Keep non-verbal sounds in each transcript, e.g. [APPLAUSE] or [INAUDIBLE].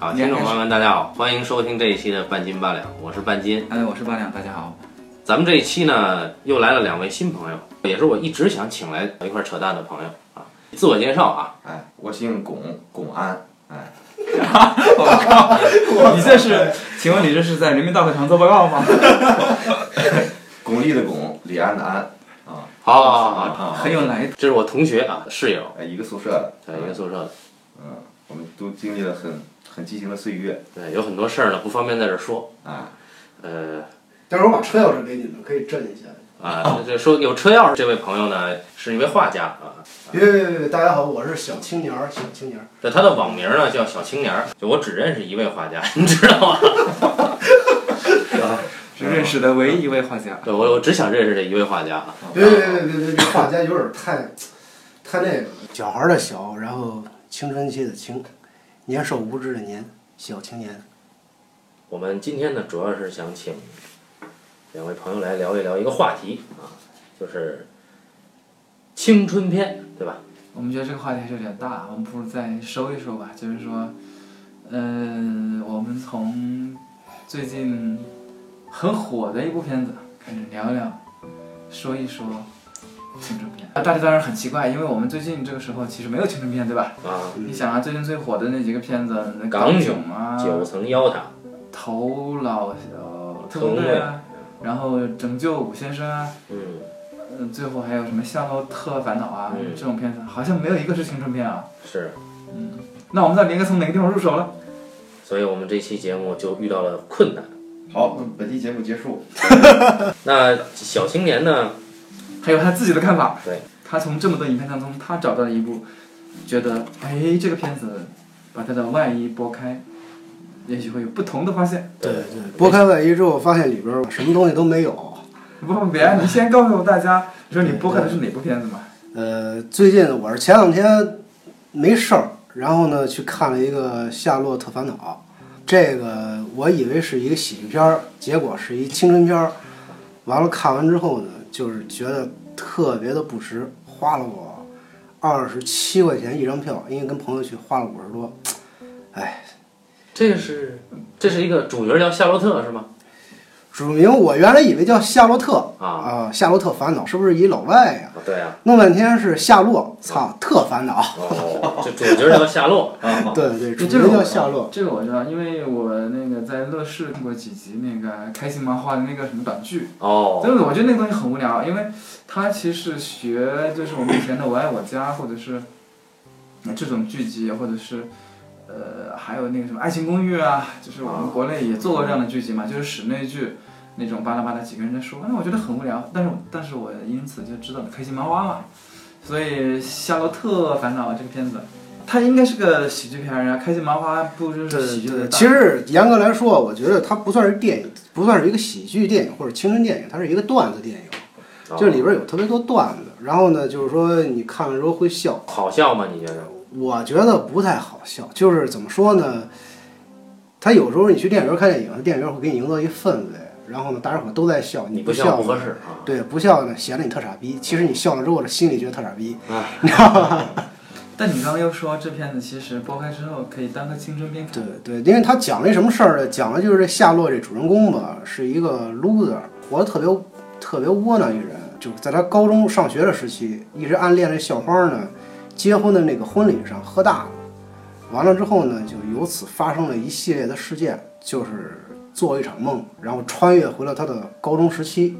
好，听众朋友们，大家好，欢迎收听这一期的半斤八两，我是半斤。哎，我是八两，大家好。咱们这一期呢，又来了两位新朋友，也是我一直想请来一块扯淡的朋友啊。自我介绍啊，哎，我姓巩，巩安，哎，[LAUGHS] 我靠，你这是？请问你这是在人民大会堂做报告吗？[LAUGHS] 巩俐的巩，李安的安，啊，好，好，好，好，很有来头。这是我同学啊，室友，哎，一个宿舍的，在一个宿舍的，嗯，我们都经历了很很激情的岁月，对，有很多事儿呢，不方便在这儿说，啊，呃，待会儿我把车钥匙给你们，可以震一下。啊，这说有车钥匙，这位朋友呢是一位画家啊，别别别别，大家好，我是小青年儿，小青年儿。对，他的网名呢叫小青年儿，就我只认识一位画家，你知道吗？[LAUGHS] 是认识的唯一一位画家。对，我我只想认识这一位画家啊。别别别别别，这画家有点太，太那个了。小孩儿的小，然后青春期的青，年少无知的年，小青年。我们今天呢，主要是想请两位朋友来聊一聊一个话题啊，就是青春片，对吧？我们觉得这个话题还是有点大，我们不如再收一收吧。就是说，嗯、我们从最近很火的一部片子开始聊聊，说一说青春片。啊，大家当然很奇怪，因为我们最近这个时候其实没有青春片，对吧？啊，你想啊，最近最火的那几个片子，那港囧囧啊，九层妖塔，头脑小特工队啊，然后拯救武先生啊，嗯，嗯，最后还有什么《夏洛特烦恼》啊，嗯这种片子好像没有一个是青春片啊。是，嗯那我们到底应该从哪个地方入手了？所以我们这期节目就遇到了困难。好，那本期节目结束，[LAUGHS] 那小青年呢？还有他自己的看法。对，他从这么多影片当中，他找到了一部，觉得哎，这个片子把它的外衣剥开，也许会有不同的发现。对对，剥开外衣之后，发现里边儿什么东西都没有。[LAUGHS] 不不别，你先告诉大家，你说你剥开的是哪部片子嘛？呃，最近我是前两天没事儿，然后呢去看了一个《夏洛特烦恼》，这个我以为是一个喜剧片儿，结果是一青春片儿。完了看完之后呢，就是觉得特别的不值，花了我二十七块钱一张票，因为跟朋友去花了五十多。哎，这是这是一个主角叫夏洛特是吗？主名我原来以为叫夏洛特啊，啊，夏洛特烦恼是不是一老外呀？哦对啊，弄半天是夏洛，操，特烦恼。哦，这主角叫夏洛 [LAUGHS] 啊，对对，主这个我名叫夏洛。这个我知道，因为我那个在乐视看过几集那个开心麻花的那个什么短剧。哦，真的，我觉得那个东西很无聊，因为它其实学就是我们以前的《我爱我家》，或者是呃这种剧集，或者是呃还有那个什么《爱情公寓》啊，就是我们国内也做过这样的剧集嘛，就是室内剧那种巴拉巴拉几个人在说，那我觉得很无聊。但是但是我因此就知道了开心麻花嘛，所以《夏洛特烦恼》这个片子。它应该是个喜剧片儿啊，开心麻花不就是喜剧的？其实严格来说，我觉得它不算是电影，不算是一个喜剧电影或者青春电影，它是一个段子电影，哦就里边有特别多段子。然后呢，就是说你看了之后会笑，好笑吗？你觉得？我觉得不太好笑。就是怎么说呢？他有时候你去电影院看电影，电影院会给你营造一氛围，然后呢，大家伙都在笑，不你笑不呢合适啊。对，不笑呢显得你特傻逼。其实你笑了之后，呢心里觉得特傻逼。啊、你知道吗 [LAUGHS] 但你刚刚又说这片子其实剥开之后可以当个青春片看。对对，因为他讲了一什么事儿呢？讲的就是这夏洛这主人公吧，是一个 loser，活得特别特别窝囊一人。就是在他高中上学的时期，一直暗恋这校花呢，结婚的那个婚礼上喝大了，完了之后呢，就由此发生了一系列的事件，就是做一场梦，然后穿越回了他的高中时期，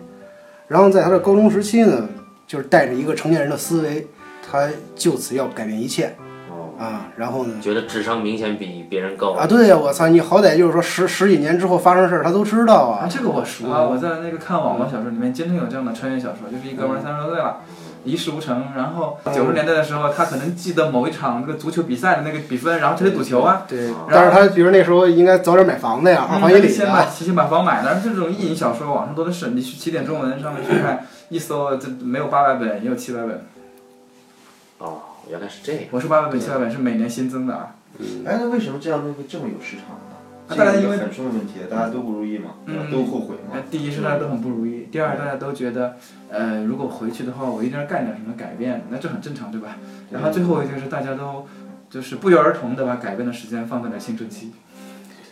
然后在他的高中时期呢，就是带着一个成年人的思维，他就此要改变一切哦，啊，然后呢。觉得智商明显比别人高啊，对呀，我操，你好歹就是说十十几年之后发生的事儿，他都知道啊，啊。这个我熟啊！我在那个看网络小说里面，经常有这样的穿越小说，就是一哥们儿三十多岁了，一事无成，然后九十年代的时候，他可能记得某一场那个足球比赛的那个比分，然后他就赌球啊，但是他比如那时候应该早点买房子呀，二嗯环以里先把的。先把房买了。这种意淫小说网上多的是，你去起点中文上面去看，一搜这没有八百本，也有七百本。哦，原来是这样。我是八百本、七百本是每年新增的啊。哎，那为什么这样东西会这么有市场呢？啊大家因为很深的问题，大家都不如意嘛，嗯都后悔嘛呃。第一是大家都很不如意，第二大家都觉得，呃，如果回去的话，我一定要干点什么改变，那这很正常，对吧？然后最后一个是大家都就是不约而同的把改变的时间放在了青春期。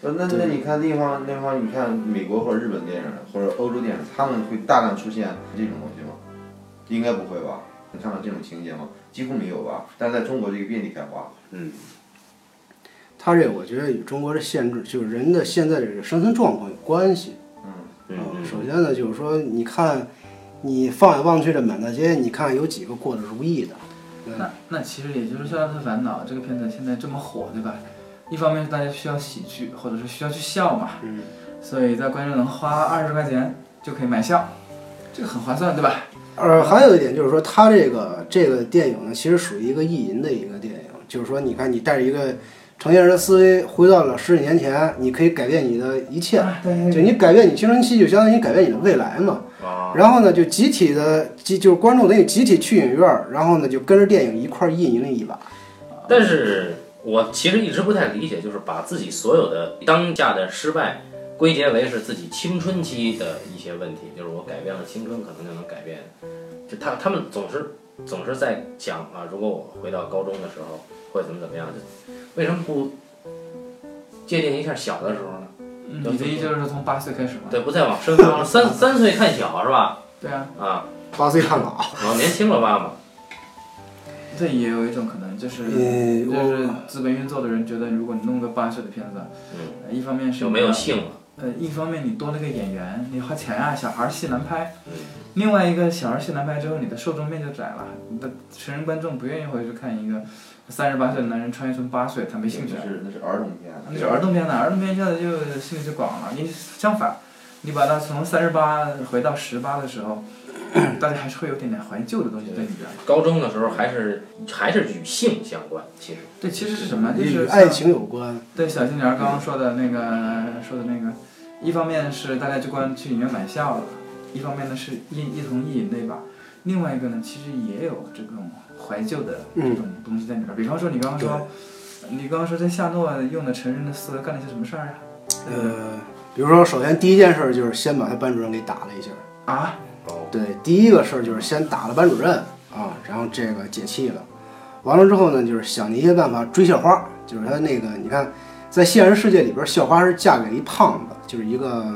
呃那那你看那方那方，你看美国或者日本电影或者欧洲电影，他们会大量出现这种东西吗？应该不会吧？你看到这种情节吗？几乎没有吧？但在中国这个遍地开花。他这个我觉得与中国的限制，就是人的现在的这个生存状况有关系。嗯啊嗯首先呢，就是说，你看，你放眼望去的满大街，你看有几个过得如意的？那那其实也就是《肖申克烦恼》这个片子现在这么火，对吧？一方面是大家需要喜剧，或者是需要去笑嘛，嗯，所以在观众能花二十块钱就可以买笑，这个很划算，对吧？呃，还有一点就是说，他这个这个电影呢，其实属于一个意淫的一个电影，就是说，你看，你带着一个成年人的思维回到了十几年前，你可以改变你的一切，就你改变你青春期，就相当于你改变你的未来嘛。啊，然后呢，就集体的集就是观众等于集体去影院儿，然后呢就跟着电影一块儿意淫一把。但是我其实一直不太理解，就是把自己所有的当下的失败归结为是自己青春期的一些问题，就是我改变了青春，可能就能改变。就他他们总是总是在讲啊，如果我回到高中的时候会怎么怎么样，就为什么不界定一下小的时候呢？嗯你的意思就是从八岁开始吗？对，不再往深了，三三岁看小是吧？对啊，啊，八岁看老，往年轻了吧嘛。这也有一种可能，就是嗯就是资本运作的人觉得，如果你弄个八岁的片子，嗯，呃一方面是就没有性了。呃，一方面你多了个演员，你花钱啊，小孩戏难拍；嗯另外一个小孩戏难拍之后，你的受众面就窄了，你的成人观众不愿意回去看一个三十八岁的男人穿越成八岁，他没兴趣那。是那是儿童片，那是儿童片呢，儿童片现在就兴趣就广了。你相反，你把它从三十八回到十八的时候，大家还是会有点点怀旧的东西在里边。高中的时候还是还是与性相关，其实。对，其实是什么？就与是爱情有关。对小青年儿刚刚说的那个说的那个，一方面是大家就光去影院买笑了，一方面呢是一一同意淫的一把，另外一个呢其实也有这种怀旧的这种东西在里边儿。比方说你刚刚说，你刚刚说在夏诺用的成人的思维干了些什么事儿啊？呃，比如说，首先第一件事就是先把他班主任给打了一下。啊，哦，对，第一个事儿就是先打了班主任啊，然后这个解气了。完了之后呢，就是想一些办法追校花，就是他那个，你看，在现实世界里边，校花是嫁给了一胖子，就是一个，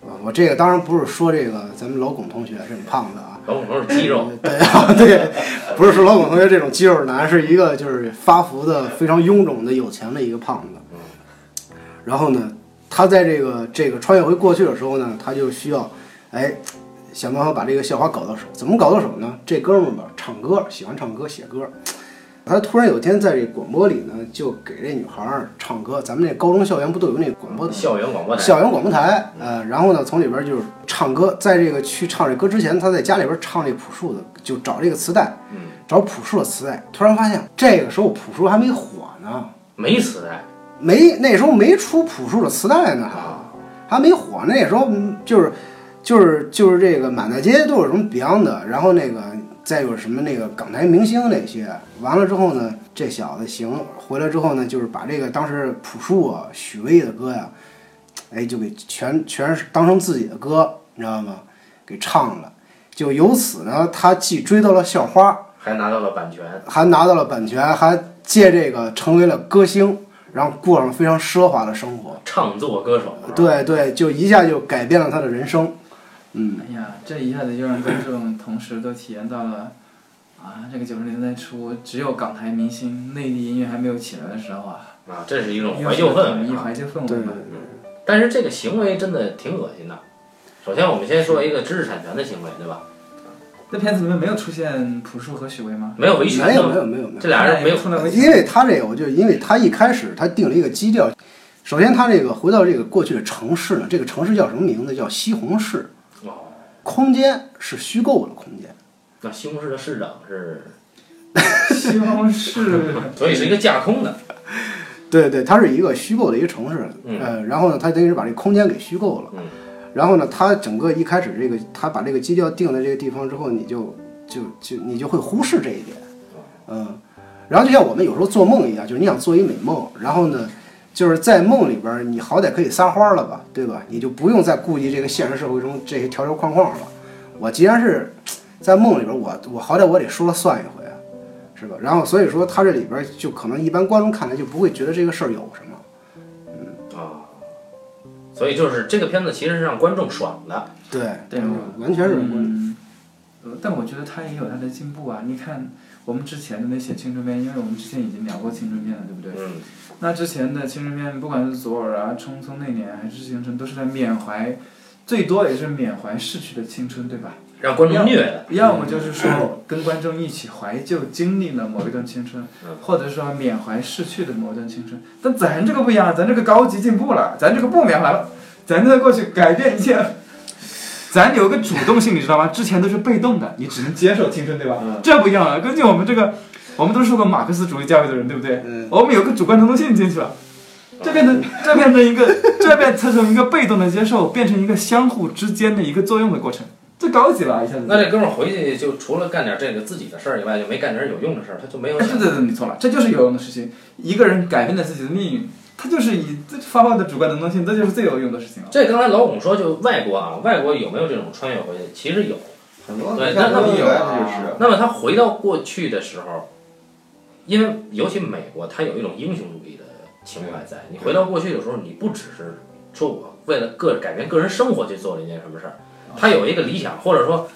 呃，我这个当然不是说这个咱们老巩同学这种胖子啊，老孔是肌肉，对啊，对，不是说老孔同学这种肌肉男，是一个就是发福的非常臃肿的有钱的一个胖子。然后呢，他在这个这个穿越回过去的时候呢，他就需要，哎，想办法把这个校花搞到手。怎么搞到手呢？这哥们儿吧，唱歌，喜欢唱歌，写歌。他突然有一天在这广播里呢，就给这女孩儿唱歌。咱们这高中校园不都有那广播校园广播台。校园广播台，呃，然后呢，从里边就是唱歌，在这个去唱这歌之前，他在家里边唱这朴树的，就找这个磁带，嗯，找朴树的磁带，突然发现这个时候朴树还没火呢，没磁带。没那时候没出朴树的磁带呢，啊，还没火，那时候嗯就是就是就是这个满大街都有什么 Beyond 的，然后那个再有什么那个港台明星那些，完了之后呢，这小子行，回来之后呢，就是把这个当时朴树啊、许巍的歌呀，哎，就给全全是当成自己的歌，你知道吗？给唱了，就由此呢，他既追到了校花，还拿到了版权。还拿到了版权，还借这个成为了歌星，然后过上了非常奢华的生活。唱作歌手。对对，就一下就改变了他的人生。嗯，哎呀，这一下子就让观众同时都体验到了，啊，这个九十年代初只有港台明星、内地音乐还没有起来的时候啊，啊，这是一种怀旧氛围啊。怀旧氛对围嘛。但是这个行为真的挺恶心的。首先，我们先说一个知识产权的行为，对吧？那片子里面没有出现朴树和许巍吗？没有维权没有没，有没有没这俩人没有出来维权，因为他这个，我就因为他一开始他定了一个基调。首先，他这个回到这个过去的城市呢，这个城市叫什么名字？叫西红柿。哦，空间是虚构的空间。那西红柿的市长是，[LAUGHS] 西红柿，[LAUGHS] 所以是一个架空的。对对，它是一个虚构的一个城市。嗯呃，然后呢，它等于是把这个空间给虚构了。嗯然后呢，它整个一开始这个，它把这个基调定在这个地方之后，你就就就你就会忽视这一点，嗯，然后就像我们有时候做梦一样，就是你想做一美梦，然后呢，就是在梦里边儿，你好歹可以撒欢了吧，对吧？你就不用再顾及这个现实社会中这些条条框框了。我既然是在梦里边儿，我我好歹我得说了算一回啊，是吧？然后所以说他这里边儿就可能一般观众看来就不会觉得这个事儿有什么。嗯啊，所以就是这个片子其实是让观众爽的。对对嗯完全是关嗯，呃但我觉得他也有他的进步啊。你看我们之前的那些青春片，因为我们之前已经聊过青春片了，对不对？嗯，那之前的青春片，不管是左耳啊、匆匆那年还是青春，都是在缅怀，最多也是缅怀逝去的青春，对吧？让观众虐的。要么就是说跟观众一起怀旧，经历了某一段青春嗯，或者说缅怀逝去的某一段青春。但咱这个不一样，咱这个高级进步了，咱这个不缅怀了，咱在过去改变一切。咱有个主动性，你知道吗？之前都是被动的，你只能接受青春，对吧？嗯这不一样了。根据我们这个，我们都是受过马克思主义教育的人，对不对？嗯我们有个主观能动性进去了，这变成这变成一个，[LAUGHS] 这变成从一个被动的接受，变成一个相互之间的一个作用的过程，这高级了，一下子。那这哥们儿回去就除了干点这个自己的事儿以外，就没干点有用的事儿，他就没有对对对，你错了，这就是有用的事情。一个人改变了自己的命运，他就是以这发挥的主观能动性，这就是最有用的事情了。这刚才老巩说，就外国啊，外国有没有这种穿越回去？其实有。很多对那那有未来啊不就是？那么他回到过去的时候，因为尤其美国，它有一种英雄主义的情怀在。你回到过去的时候，你不只是说我为了个改变个人生活去做了一件什么事儿，他有一个理想，或者说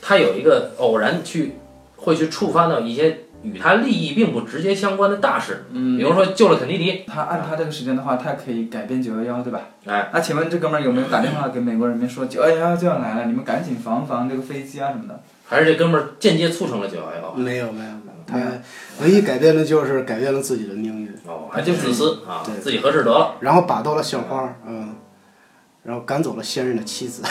他有一个偶然去会去触发到一些与他利益并不直接相关的大事，嗯比如说救了肯尼迪，他按他这个时间的话，他可以改变九幺幺，对吧？哎，那请问这哥们儿有没有打电话给美国人民说九幺幺就要来了，你们赶紧防防这个飞机啊什么的？还是这哥们儿间接促成了九幺幺？没有没有没有，他唯一改变的就是改变了自己的命运，哦，还挺自私啊对，自己合适得。了。然后把到了校花，嗯，然后赶走了现任的妻子。[LAUGHS]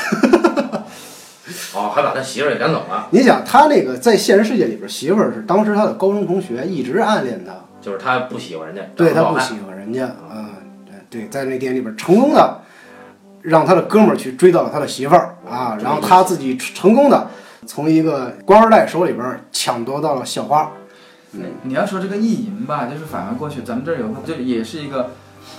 哦，还把他媳妇儿也赶走了，你想，他那个在现实世界里边，媳妇儿是当时他的高中同学，一直暗恋他，就是他不喜欢人家，对他不喜欢人家，嗯，对，在那电影里边成功的让他的哥们儿去追到了他的媳妇儿啊，然后他自己成功的从一个官二代手里边抢夺到了校花，你要说这个意淫吧，就是返回过去，咱们这儿有个，就也是一个，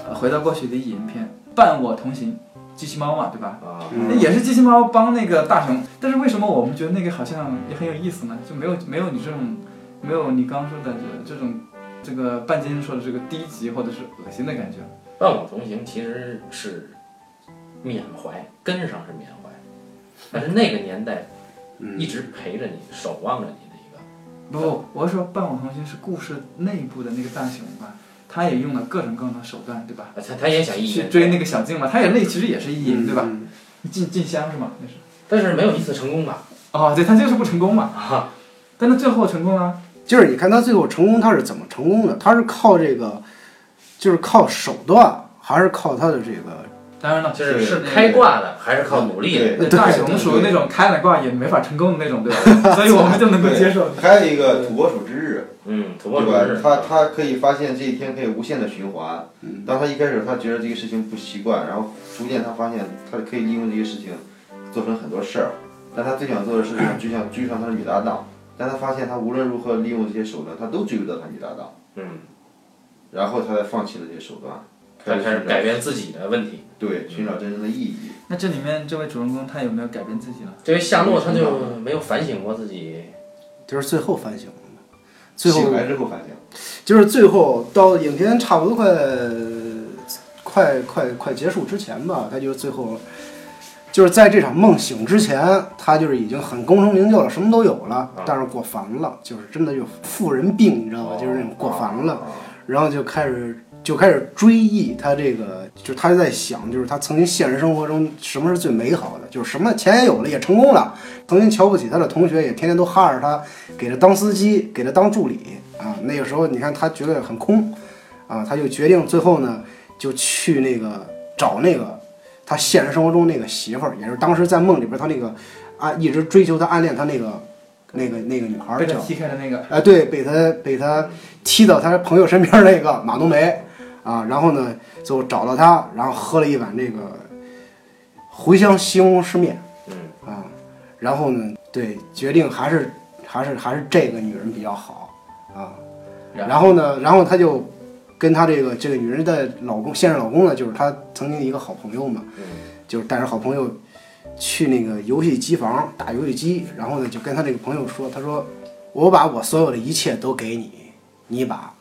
呃，回到过去的意淫片，《伴我同行》，机器猫嘛，对吧？啊，那也是机器猫帮那个大雄，但是为什么我们觉得那个好像也很有意思呢？就没有没有你这种，没有你刚说的这这种，这个半斤说的这个低级或者是恶心的感觉。伴我同行其实是缅怀，根上是缅怀，但是那个年代嗯一直陪着你，守望着你。不不，我说伴我同行是故事内部的那个大熊嘛，他也用了各种各样的手段，对吧？啊他他也想意淫，去追那个小静嘛，他也那其实也是意淫，对吧？嗯进进香是吗？那是。但是没有一次成功吧？哦，对他就是不成功嘛，啊，但他最后成功了。就是你看他最后成功，他是怎么成功的？他是靠这个，就是靠手段，还是靠他的这个？当然了，就是是是开挂的，还是靠努力的？那大雄属于那种开了挂也没法成功的那种，对吧？[LAUGHS] 所以我们就能够接受。还有一个土拨鼠之日，嗯，土拨鼠是？他他可以发现这一天可以无限的循环。嗯当他一开始他觉得这个事情不习惯，然后逐渐他发现他可以利用这些事情做成很多事儿。但他最想做的事情就想追上他的女搭档，但他发现他无论如何利用这些手段，他都追不到他女搭档，嗯，然后他才放弃了这些手段，他开始改变自己的问题。对寻找真正的意义。那这里面这位主人公他有没有改变自己了？这位夏洛他就没有反省过自己，就是最后反省了嘛，最后醒来之后反省，就是最后到影片差不多快快快快结束之前吧，他就最后就是在这场梦醒之前，他就是已经很功成名就了，什么都有了，但是过烦了，就是真的就富人病，你知道吧？就是那种过烦了，啊然后就开始就开始追忆他这个，就是他在想，就是他曾经现实生活中什么是最美好的，就是什么钱也有了，也成功了，曾经瞧不起他的同学也天天都哈着他，给他当司机，给他当助理啊。那个时候你看他觉得很空啊，他就决定最后呢就去那个找那个他现实生活中那个媳妇儿，也是当时在梦里边他那个啊一直追求他暗恋他那个那个那个女孩儿被他踢开的那个，啊，对，被他被他踢到他朋友身边那个马冬梅啊，然后呢，最后找到他，然后喝了一碗这个茴香西红柿面嗯，啊，然后呢，对，决定还是还是还是这个女人比较好啊，然然后呢，然后他就跟他这个这个女人的老公现任老公呢，就是他曾经一个好朋友嘛，嗯就是带着好朋友去那个游戏机房打游戏机，然后呢就跟他这个朋友说，他说我把我所有的一切都给你，你把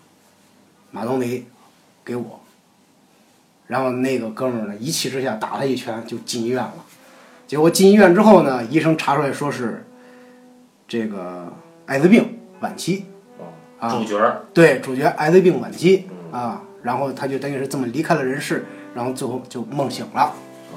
马冬梅给我。然后那个哥们儿呢一气之下打他一拳就进医院了。结果进医院之后呢，医生查出来说是这个艾滋病晚期，啊主角对，主角艾滋病晚期嗯啊，然后他就等于是这么离开了人世，然后最后就梦醒了。哦，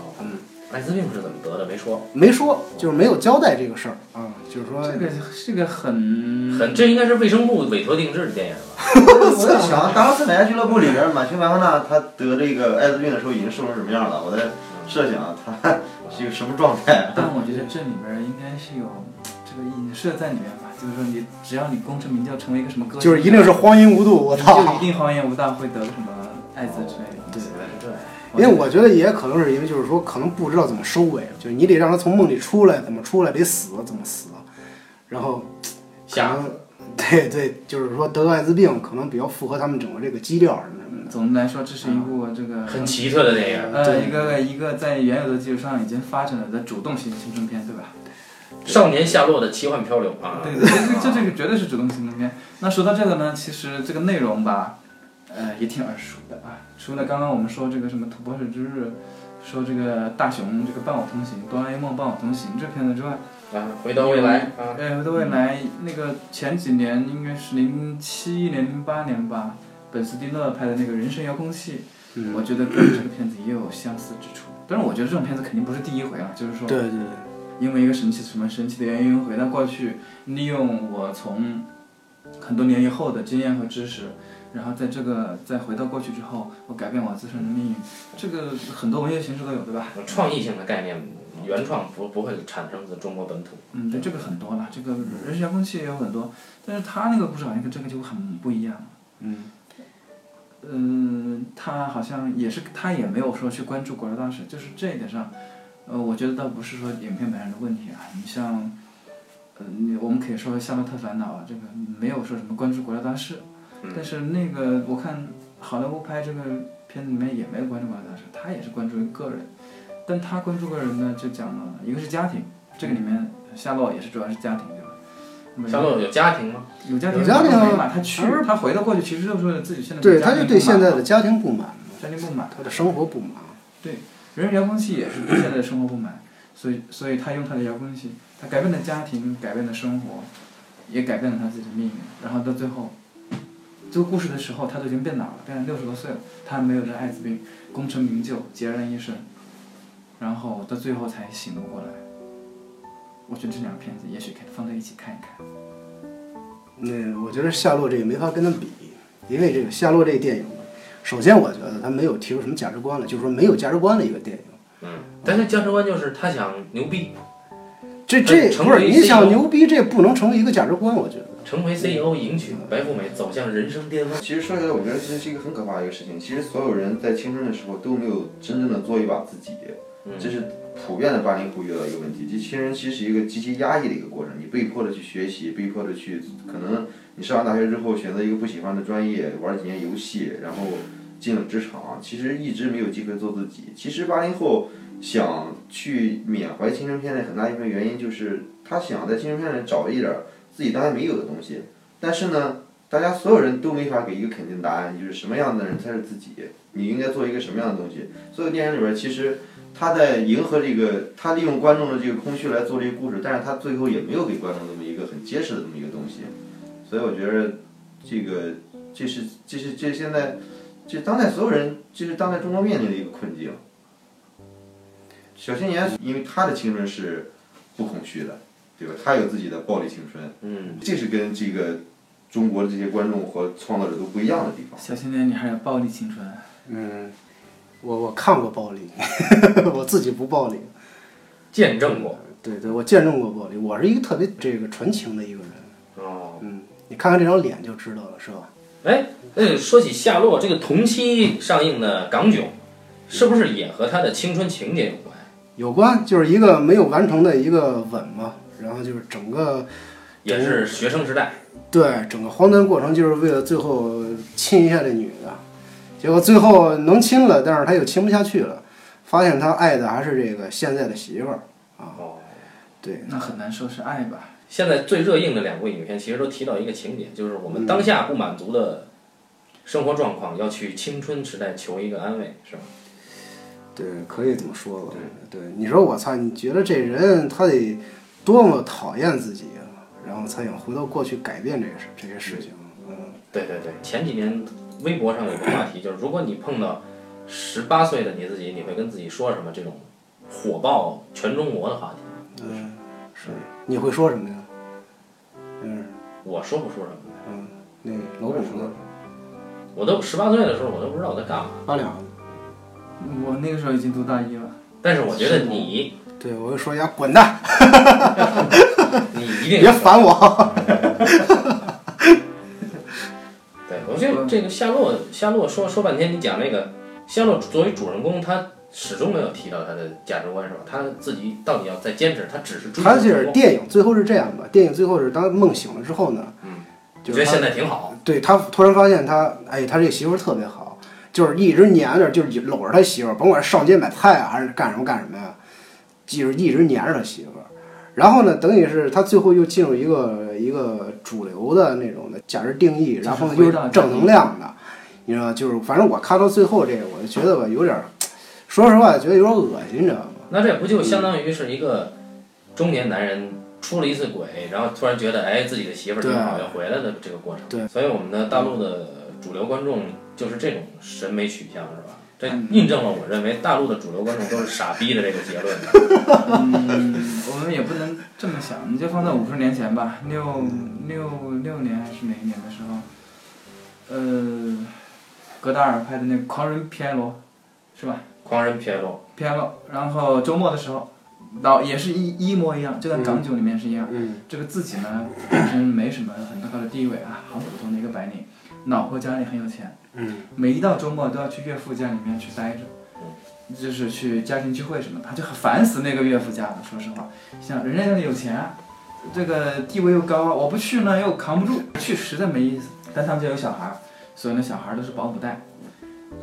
艾滋病是怎么得的没说，没说，就是没有交代这个事儿啊，就是说这个这个很很这应该是卫生部委托定制的电影吧？[LAUGHS] 我在想，达拉斯奶奶俱乐部里边，满清白华纳他得这个艾滋病的时候已经瘦成什么样了？我在设想他是一个什么状态。但我觉得这里边应该是有这个影射在里面吧，就是说你只要你功成名就，成为一个什么歌手，就是一定是荒淫无度，我操就操一！定荒淫无道，会得什么艾滋之类的东对西。原来是这样。因为我觉得也可能是因为就是说可能不知道怎么收尾，就是你得让他从梦里出来，怎么出来得死怎么死，然后想对对，就是说得个艾滋病可能比较符合他们整个这个基调什么什么的。总的来说，这是一部这个很奇特的电影，呃对一个一个在原有的基础上已经发展了的主动型青春片，对吧？少年夏洛的奇幻漂流啊，对对，这这这个绝对是主动青春片。那说到这个呢，其实这个内容吧，呃，也挺耳熟的啊。除了刚刚我们说这个什么土拨鼠之日，说这个大雄这个伴我同行，哆啦 A 梦伴我同行这片子之外，啊，回到未来啊，呃，回到未来那个前几年应该是零七年、零八年吧，本斯蒂勒拍的那个人生遥控器，嗯我觉得跟这个片子也有相似之处。但是我觉得这种片子肯定不是第一回啊，就是说，对对对，因为一个神奇什么神奇的原因回到过去，利用我从很多年以后的经验和知识，然后在这个再回到过去之后，我改变我自身的命运。这个很多文学形式都有，对吧？创意性的概念，原创不不会产生自中国本土。嗯，对，这个很多了。这个人生遥控器也有很多，但是他那个故事好像跟这个就很不一样。嗯，嗯，他好像也是，他也没有说去关注国家大事，就是这一点上，呃，我觉得倒不是说影片本身的问题啊。你像，呃，你我们可以说《夏洛特烦恼》啊，这个没有说什么关注国家大事，嗯但是那个我看好莱坞拍这个片子里面也没有关注国家大事，他也是关注于个人，但他关注个人呢，就讲了一个是家庭，这个里面夏洛也是主要是家庭，对吧？那么夏洛有家庭吗？有家庭，有家庭啊，他去他是他回到过去，其实就是为了自己现在对，他就对现在的家庭不满，家庭不满。他的生活不满。对人遥控器也是对现在的生活不满，所以所以他用他的遥控器，他改变了家庭，改变了生活，也改变了他自己的命运。然后到最后，这个故事的时候，他都已经变老了，变成六十多岁了，他还没有得艾滋病，功成名就，孑然一身，然后到最后才醒悟过来。我觉得这两个片子也许可以放在一起看一看。那我觉得夏洛这个没法跟他比，因为这个夏洛这个电影，首先我觉得他没有提出什么价值观来，就是说没有价值观的一个电影。嗯，但是价值观就是他想牛逼，这这不是你想牛逼，这不能成为一个价值观，我觉得。成为 CEO，迎娶白富美，走向人生巅峰。其实说起来，我觉得这是一个很可怕的一个事情。其实所有人在青春的时候都没有真正的做一把自己，嗯这是普遍的八零后遇到一个问题。这青春期是一个极其压抑的一个过程，你被迫的去学习，被迫的去，可能你上完大学之后选择一个不喜欢的专业，玩几年游戏，然后进了职场，其实一直没有机会做自己。其实八零后想去缅怀青春片的很大一部分原因就是他想在青春片里找一点儿自己当然没有的东西，但是呢。大家所有人都没法给一个肯定答案，就是什么样的人才是自己，你应该做一个什么样的东西。所有电影里边，其实他在迎合这个，他利用观众的这个空虚来做这个故事，但是他最后也没有给观众这么一个很结实的这么一个东西。所以我觉得这个这是这是这现在这当代所有人，这是当代中国面临的一个困境。小青年因为他的青春是不空虚的，对吧？他有自己的暴力青春，嗯，这是跟这个中国的这些观众和创作者都不一样的地方。小青年，你还有暴力青春？嗯，我我看过暴力，[LAUGHS] 我自己不暴力。见证过。对对，我见证过暴力。我是一个特别这个纯情的一个人。哦，嗯，你看看这张脸就知道了，是吧？哎，呃，说起夏洛这个同期上映的《港囧》，是不是也和他的青春情节有关？有关就是一个没有完成的一个吻嘛，然后就是整个也是学生时代。对整个荒诞过程就是为了最后亲一下这女的，结果最后能亲了，但是他又亲不下去了，发现他爱的还是这个现在的媳妇儿啊。哦，对，那很难说是爱吧？现在最热映的两部影片，其实都提到一个情节，就是我们当下不满足的生活状况，要去青春时代求一个安慰，是吧？对，可以这么说吧。对，你说我操，你觉得这人他得多么讨厌自己啊，然后才想回到过去改变这个事这些事情。嗯，对对对，前几年微博上有个话题，就是如果你碰到十八岁的你自己，你会跟自己说什么？这种火爆全中国的话题。嗯，是。你会说什么呀？嗯，我说不出什么来。嗯，那老虎呢？我都十八岁的时候，我都不知道我在干嘛。八两。我那个时候已经读大一了。但是我觉得你，对我就说呀，滚蛋！[LAUGHS] 你一定别烦我。[LAUGHS] 对，我觉得这个夏洛，夏洛说说半天，你讲那个夏洛作为主人公，他始终没有提到他的价值观，是吧？他自己到底要再坚持，他只是追求。他就是电影最后是这样的？电影最后是当梦醒了之后呢？嗯，就觉得现在挺好。对他突然发现他，哎，他这媳妇特别好，就是一直黏着，就是搂着他媳妇，甭管是上街买菜啊，还是干什么干什么呀，就是一直黏着他媳妇儿。然后呢，等于是他最后又进入一个一个主流的那种的价值定义，然后又是正能量的，你知道就是反正我看到最后这个，我就觉得吧，有点，说实话，觉得有点恶心，你知道吗？那这不就相当于是一个中年男人出了一次轨，然后突然觉得哎自己的媳妇儿挺好，要回来的这个过程。对，所以我们的大陆的主流观众就是这种审美取向，是吧？这印证了我认为大陆的主流观众都是傻逼的这个结论。嗯，我们也不能这么想，你就放在五十年前吧，六六六年还是哪一年的时候，呃，戈达尔拍的那《狂人皮埃罗》，是吧？狂人皮埃罗。皮埃罗，然后周末的时候，老也是一一模一样，就跟港囧里面是一样。嗯。这个自己呢，本身没什么很高的地位啊，很普通的一个白领，老婆家里很有钱。嗯。每一到周末都要去岳父家里面去待着。就是去家庭聚会什么，他就很烦死那个岳父家了。说实话，像人家家里有钱，这个地位又高，我不去呢又扛不住，去实在没意思。但他们家有小孩，所以呢小孩都是保姆带，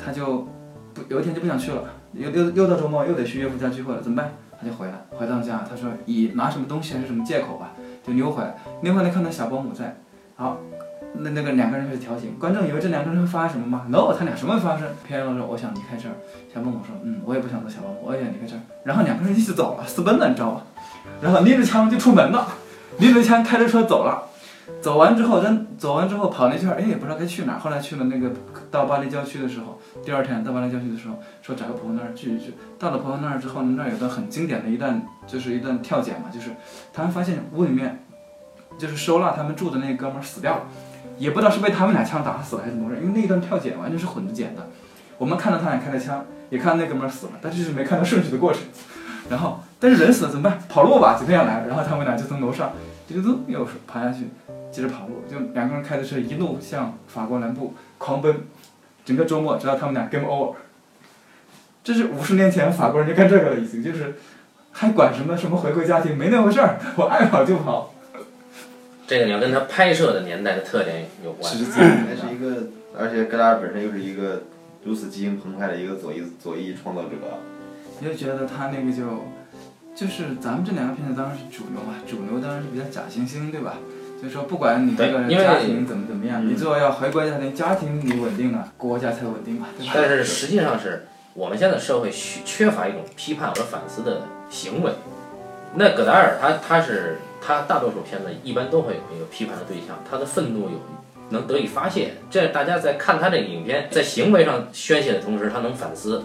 他就不有一天就不想去了，又又又到周末又得去岳父家聚会了，怎么办？他就回来，回到家，他说以拿什么东西还是什么借口吧，就溜回来，溜回来看到小保姆在，好。那那个两个人开始调情，观众以为这两个人会发生什么吗？No，他俩什么发生？片中说我想离开这儿，小保姆说嗯，我也不想做小保姆，我也想离开这儿。然后两个人一起走了，私奔了，你知道吗？然后拎着枪就出门了，拎着枪开着车走了。走完之后，咱走完之后跑了一圈，哎，也不知道该去哪儿。后来去了那个到巴黎郊区的时候，第二天到巴黎郊区的时候，说找个朋友那儿聚一聚。到了朋友那儿之后呢，那儿有段很经典的一段，就是一段跳剪嘛，就是他们发现屋里面就是收纳他们住的那哥们儿死掉了。也不知道是被他们俩枪打死了还是怎么回事，因为那一段跳剪完全是混着剪的。我们看到他俩开了枪，也看到那哥们死了，但就是没看到顺序的过程。然后，但是人死了怎么办？跑路吧，警察要来。然后他们俩就从楼上嘟嘟嘟又爬下去，接着跑路。就两个人开的车一路向法国南部狂奔，整个周末直到他们俩 game over。这是五十年前法国人就干这个了，已经就是还管什么什么回归家庭，没那回事儿，我爱跑就跑。这个你要跟他拍摄的年代的特点有关。实际 [CLEARS THROAT] 还是一个，而且戈达尔本身又是一个如此激情澎湃的一个左翼左翼创造者。你就觉得他那个就，就是咱们这两个片子当然是主流嘛，主流当然是比较假惺惺，对吧？就是说不管你这个家庭怎么怎么样，你最后要回归家庭，家庭你稳定了，国家才稳定嘛，对吧？但是实际上是我们现在社会缺缺乏一种批判和反思的行为。那戈达尔他他是。他大多数片子一般都会有一个批判的对象，他的愤怒有能得以发泄。这大家在看他这个影片，在行为上宣泄的同时，他能反思。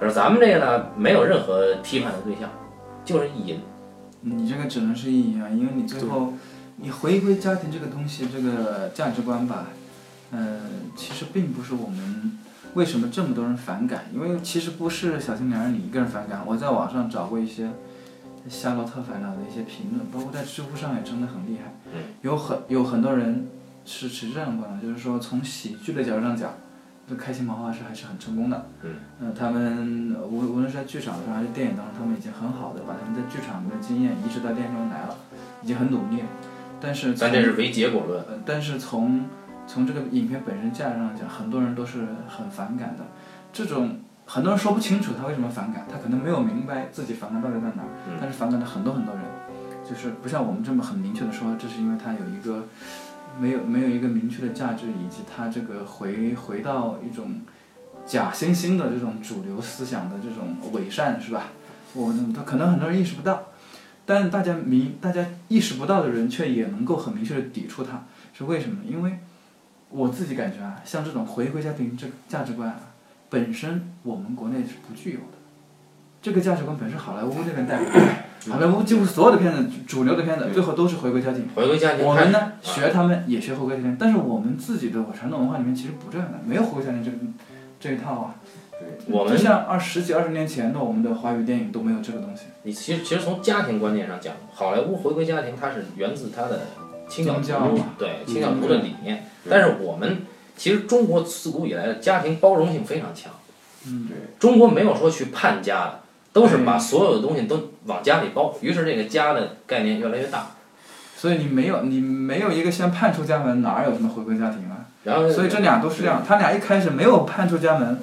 可是咱们这个呢，没有任何批判的对象，就是意淫。你这个只能是意淫啊，因为你最后你回归家庭这个东西，这个价值观吧，呃，其实并不是我们为什么这么多人反感，因为其实不是小青年你一个人反感，我在网上找过一些。夏洛特烦恼的一些评论，包括在知乎上也争得很厉害。有很有很多人是持这样的观点，就是说从喜剧的角度上讲，这开心麻花是还是很成功的。嗯。他们无无论是在剧场上还是电影当中，他们已经很好的把他们在剧场的经验移植到电影中来了，已经很努力。但是。但这是唯结果论。但是从从这个影片本身价值上讲，很多人都是很反感的。这种。很多人说不清楚他为什么反感，他可能没有明白自己反感到底在哪儿，但是反感了很多很多人，就是不像我们这么很明确的说，这是因为他有一个没有没有一个明确的价值，以及他这个回回到一种假惺惺的这种主流思想的这种伪善，是吧？我们可能很多人意识不到，但大家明大家意识不到的人，却也能够很明确的抵触它，是为什么？因为我自己感觉啊，像这种回归家庭这个价值观啊，本身我们国内是不具有的。这个价值观本身好莱坞那边带过来，好莱坞几乎所有的片子，主流的片子最后都是回归家庭。回归家庭，我们呢，啊学他们也学回归家庭，但是我们自己的传统文化里面其实不这样的，没有回归家庭这个这一套啊。我们就像二十几二十年前的我们的华语电影都没有这个东西。你其实其实从家庭观念上讲，好莱坞回归家庭，它是源自它的清教宗教对清教徒的理念。但是我们其实中国自古以来的家庭包容性非常强，嗯，对，中国没有说去叛家的，都是把所有的东西都往家里包，于是这个家的概念越来越大。所以你没有你没有一个先叛出家门，哪有什么回归家庭啊？然后所以这俩都是这样，他俩一开始没有叛出家门，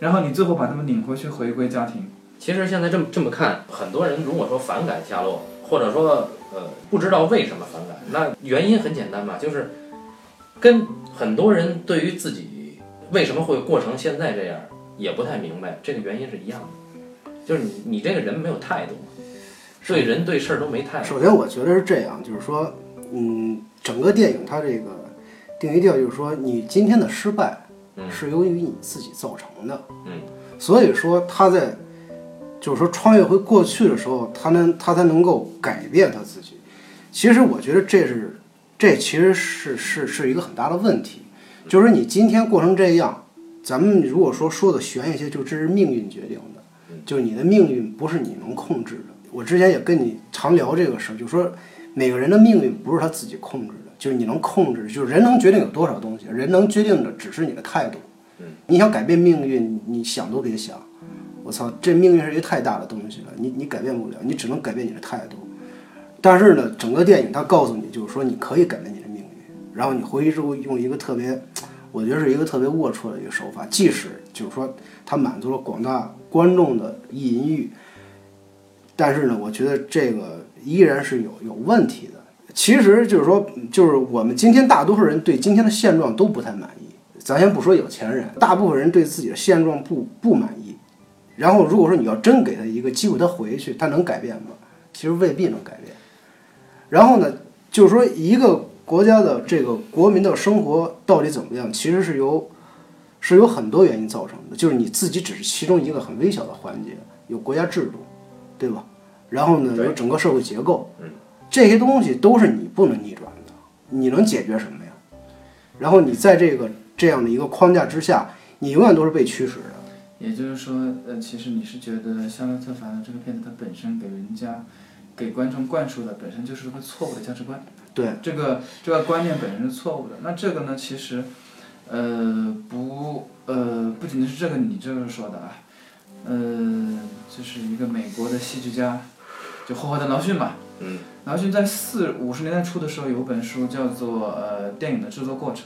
然后你最后把他们领回去回归家庭。其实现在这么这么看，很多人如果说反感夏洛，或者说呃不知道为什么反感，那原因很简单嘛，就是跟很多人对于自己为什么会过成现在这样也不太明白，这个原因是一样的，就是你你这个人没有态度嘛，对人对事儿都没态度。首先，我觉得是这样，就是说，嗯，整个电影它这个定义调就是说，你今天的失败嗯是由于你自己造成的。嗯，所以说他在就是说穿越回过去的时候，他能他才能够改变他自己。其实我觉得这是这其实是是是一个很大的问题，就是你今天过成这样，咱们如果说说的悬一些，就这是命运决定的，就是你的命运不是你能控制的。我之前也跟你常聊这个事儿，就说每个人的命运不是他自己控制的，就是你能控制，就是人能决定有多少东西，人能决定的只是你的态度。你想改变命运，你想都别想。我操，这命运是一个太大的东西了，你你改变不了，你只能改变你的态度。但是呢，整个电影它告诉你，就是说你可以改变你的命运。然后你回去之后用一个特别，我觉得是一个特别龌龊的一个手法，即使就是说它满足了广大观众的淫欲，但是呢，我觉得这个依然是有有问题的。其实就是说，就是我们今天大多数人对今天的现状都不太满意。咱先不说有钱人，大部分人对自己的现状不不满意。然后如果说你要真给他一个机会，他回去，他能改变吗？其实未必能改变。然后呢，就是说一个国家的这个国民的生活到底怎么样，其实是由是有很多原因造成的，就是你自己只是其中一个很微小的环节，有国家制度，对吧？然后呢，有整个社会结构，这些东西都是你不能逆转的，你能解决什么呀？然后你在这个这样的一个框架之下，你永远都是被驱使的。也就是说，呃，其实你是觉得《夏洛特烦恼》这个片子它本身给人家、给观众灌输的本身就是个错误的价值观。对，这个这个观念本身是错误的。那这个呢，其实，呃，不，呃，不仅仅是这个你这个说的啊，呃，就是一个美国的戏剧家，就霍华德·劳逊嘛。嗯。劳逊在四五十年代初的时候有本书叫做呃电影的制作过程，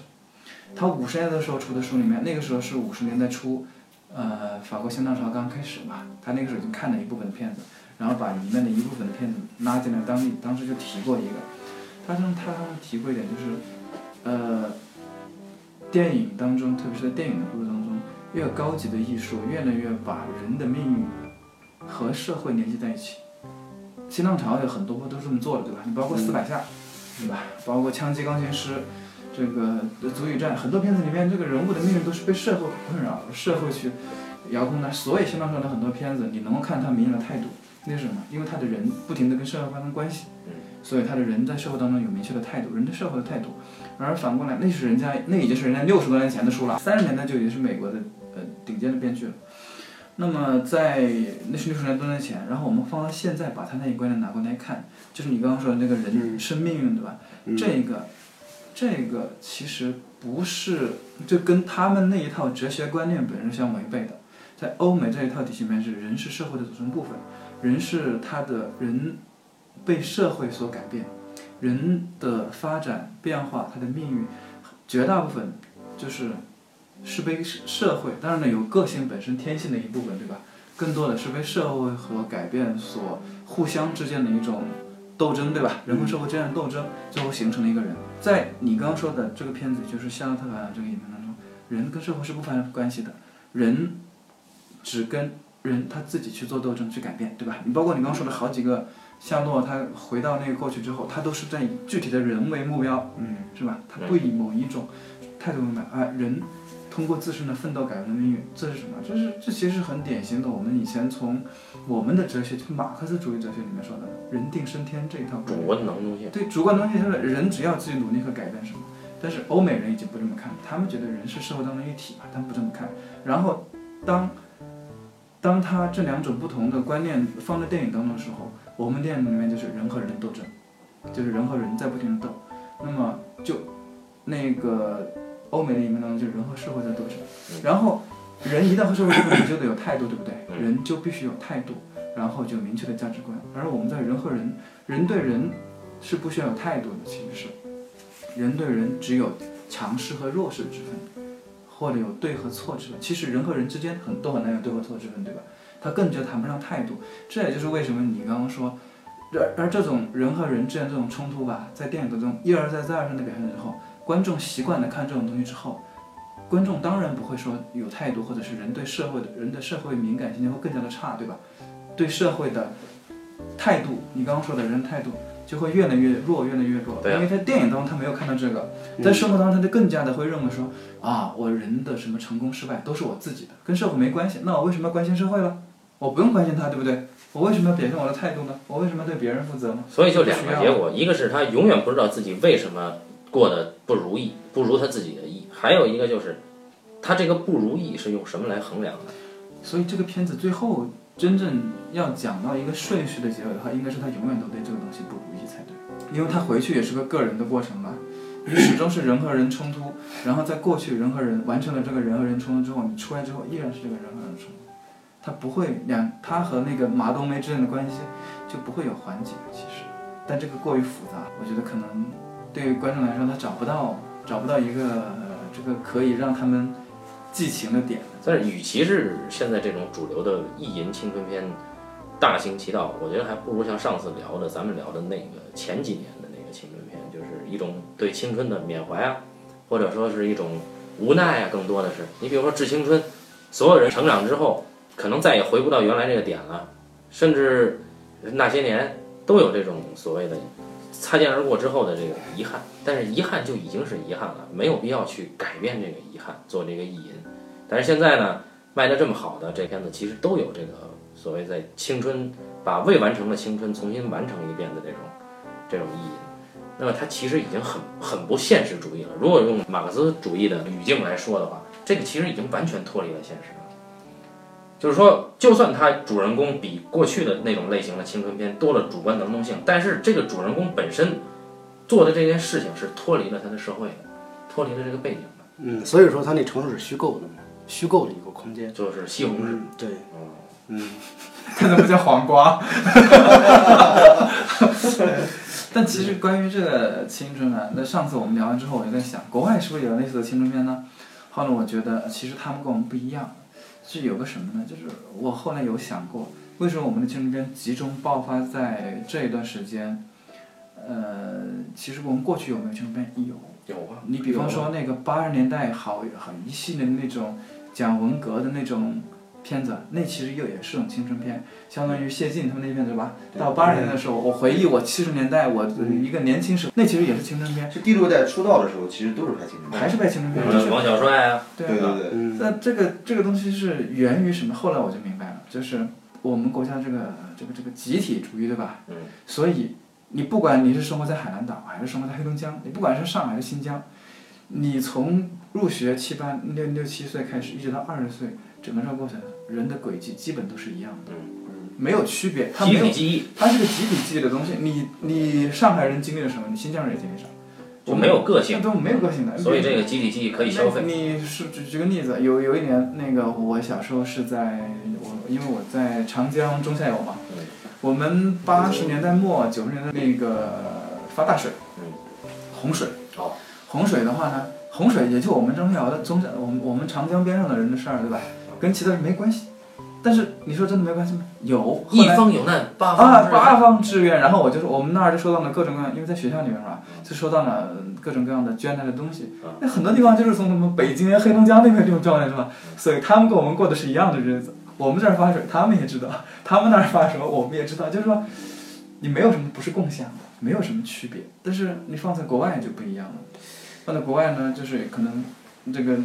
他五十年代的时候出的书里面，那个时候是五十年代初。呃，法国新浪潮刚开始嘛，他那个时候已经看了一部分的片子，然后把里面的一部分的片子拉进来当地，当时就提过一个，他说他提过一点就是，呃，电影当中，特别是在电影的故事当中，越高级的艺术越来越把人的命运和社会联系在一起。新浪潮有很多部都这么做的，对吧？你包括《四百下》，对吧？包括《枪击钢琴师》。这个足语战很多片子里面，这个人物的命运都是被社会困扰，社会去遥控的。所以新浪潮的很多片子，你能够看他明显的态度，那是什么？因为他的人不停的跟社会发生关系，所以他的人在社会当中有明确的态度，人对社会的态度。而反过来，那是人家，那已经是人家六十多年前的书了，三十年代就已经是美国的呃顶尖的编剧了。那么在那是六十年多年前，然后我们放到现在，把他那一观念拿过来看，就是你刚刚说的那个人生命运，对吧？这个。这个其实不是，就跟他们那一套哲学观念本身相违背的。在欧美这一套体系里面，是人是社会的组成部分，人是他的人被社会所改变，人的发展变化，他的命运，绝大部分就是是被社会，当然呢有个性本身天性的一部分，对吧？更多的是被社会和改变所互相之间的一种。斗争对吧？人和社会之间的斗争，最后形成了一个人。在你刚刚说的这个片子，就是《夏洛特烦恼》这个影片当中，人跟社会是不发生关系的。人只跟人他自己去做斗争去改变，对吧？你包括你刚刚说的好几个夏洛，他回到那个过去之后，他都是在以具体的人为目标，嗯，是吧？他不以某一种态度为目标，啊，人通过自身的奋斗改变了命运，这是什么？这是这其实很典型的，我们以前从我们的哲学，就马克思主义哲学里面说的“人定胜天”这一套主。观能动性。对主观东西就是人只要自己努力和改变什么，但是欧美人已经不这么看，他们觉得人是社会当中一体嘛，他们不这么看。然后当当他这两种不同的观念放在电影当中的时候，我们电影里面就是人和人的斗争，就是人和人在不停的斗。那么就那个欧美的影片当中就是人和社会在斗争，然后人一旦和社会斗争，你就得有态度，对不对？嗯人就必须有态度，然后就有明确的价值观。而我们在人和人，人对人是不需要有态度的，其实是人对人只有强势和弱势之分，或者有对和错之分。其实人和人之间很都很难有对和错之分，对吧？他更加谈不上态度。这也就是为什么你刚刚说，而而这种人和人之间这种冲突吧，在电影当中一而再再而三的表现之后，观众习惯了看这种东西之后。观众当然不会说有态度，或者是人对社会的人的社会敏感性会更加的差，对吧？对社会的态度，你刚刚说的人态度就会越来越弱，越来越弱。对啊因为在电影当中他没有看到这个，嗯在生活当中他就更加的会认为说啊，我人的什么成功失败都是我自己的，跟社会没关系。那我为什么要关心社会了？我不用关心他，对不对？我为什么要表现我的态度呢？我为什么要对别人负责呢？所以就两个结果，一个是他永远不知道自己为什么过得不如意，不如他自己的意；还有一个就是，他这个不如意是用什么来衡量的？所以这个片子最后真正要讲到一个顺序的结尾的话，应该是他永远都对这个东西不如意才对，因为他回去也是个个人的过程嘛，你始终是人和人冲突，然后在过去人和人完成了这个人和人冲突之后，你出来之后依然是这个人和人冲突，他不会两他和那个马冬梅之间的关系就不会有缓解，其实，但这个过于复杂，我觉得可能对于观众来说他找不到找不到一个、呃、这个可以让他们寄情的点。但是，与其是现在这种主流的意淫青春片大行其道，我觉得还不如像上次聊的，咱们聊的那个前几年的那个青春片，就是一种对青春的缅怀啊，或者说是一种无奈啊，更多的是，你比如说《致青春》，所有人成长之后，可能再也回不到原来这个点了，甚至那些年都有这种所谓的擦肩而过之后的这个遗憾，但是遗憾就已经是遗憾了，没有必要去改变这个遗憾，做这个意淫。但是现在呢，卖的这么好的这片子，其实都有这个所谓在青春把未完成的青春重新完成一遍的这种这种意义。那么它其实已经很很不现实主义了。如果用马克思主义的语境来说的话，这个其实已经完全脱离了现实。就是说，就算他主人公比过去的那种类型的青春片多了主观能动性，但是这个主人公本身做的这件事情是脱离了他的社会的，脱离了这个背景的，嗯，所以说它那城市是虚构的嘛，虚构的一个空间。就是西红柿。嗯，对，嗯，它那不叫黄瓜。[LAUGHS] 但其实关于这个青春啊，那上次我们聊完之后，我就在想，国外是不是有类似的青春片呢？后来我觉得，其实他们跟我们不一样，是有个什么呢？就是我后来有想过，为什么我们的青春片集中爆发在这一段时间？呃，其实我们过去有没有青春片？有。有啊，你比方说那个八十年代好很一系列的那种讲文革的那种片子，那其实又也是种青春片，相当于谢晋他们那片子吧。到八十年代的时候，我回忆我七十年代我一个年轻时，那其实也是青春片，是第六代出道的时候，其实都是拍青春片。还是拍青春片，就是王小帅啊，对对对那这个这个东西是源于什么？后来我就明白了，就是我们国家这个这个这个集体主义，对吧？嗯。所以你不管你是生活在海南岛，还是生活在黑龙江，你不管是上海还是新疆，你从入学七八六六七岁开始，一直到二十岁，整个这个过程，人的轨迹基本都是一样的，没有区别。它集没有体记忆它是个集体记忆的东西。你你上海人经历了什么，你新疆人也经历什么，就没有个性那，都没有个性的。所以这个集体记忆可以消费。你是举举个例子，有有一年那个我小时候是在我因为我在长江中下游嘛，嗯我们八十年代末九十年代那个发大水，嗯洪水，哦洪水的话呢，洪水也就我们中下游的中下我们我们长江边上的人的事儿，对吧？跟其他人没关系。但是你说真的没关系吗？有，后一来方有难八啊，方啊八援。方支援，然后我就说我们那儿就收到了各种各样，因为在学校里面是吧，就收到了各种各样的捐来的东西嗯。那很多地方就是从什么北京、黑龙江那边这种状态是吧？所以他们跟我们过的是一样的日子。我们这儿发水，他们也知道；他们那儿发什么，我们也知道。就是说，你没有什么不是共享的，没有什么区别。但是你放在国外就不一样了。放在国外呢，就是可能这个，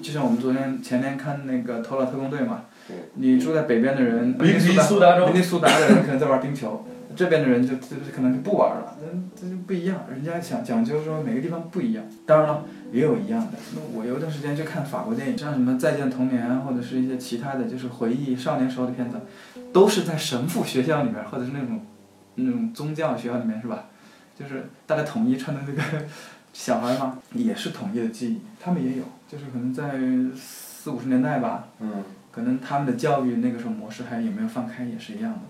就像我们昨天前天看那个《头脑特工队》嘛对，你住在北边的人，明尼苏达州明尼苏达的人可能在玩冰球，这边的人就就可能就不玩了，这这就不一样。人家想讲究说每个地方不一样，当然了，也有一样的。那我有一段时间就看法国电影，像什么《再见童年》或者是一些其他的就是回忆少年时候的片子，都是在神父学校里面，或者是那种那种宗教学校里面是吧？就是大家统一穿的那个小孩嘛，也是统一的记忆，他们也有，就是可能在四五十年代吧，嗯，可能他们的教育那个时候模式还有没有放开也是一样的，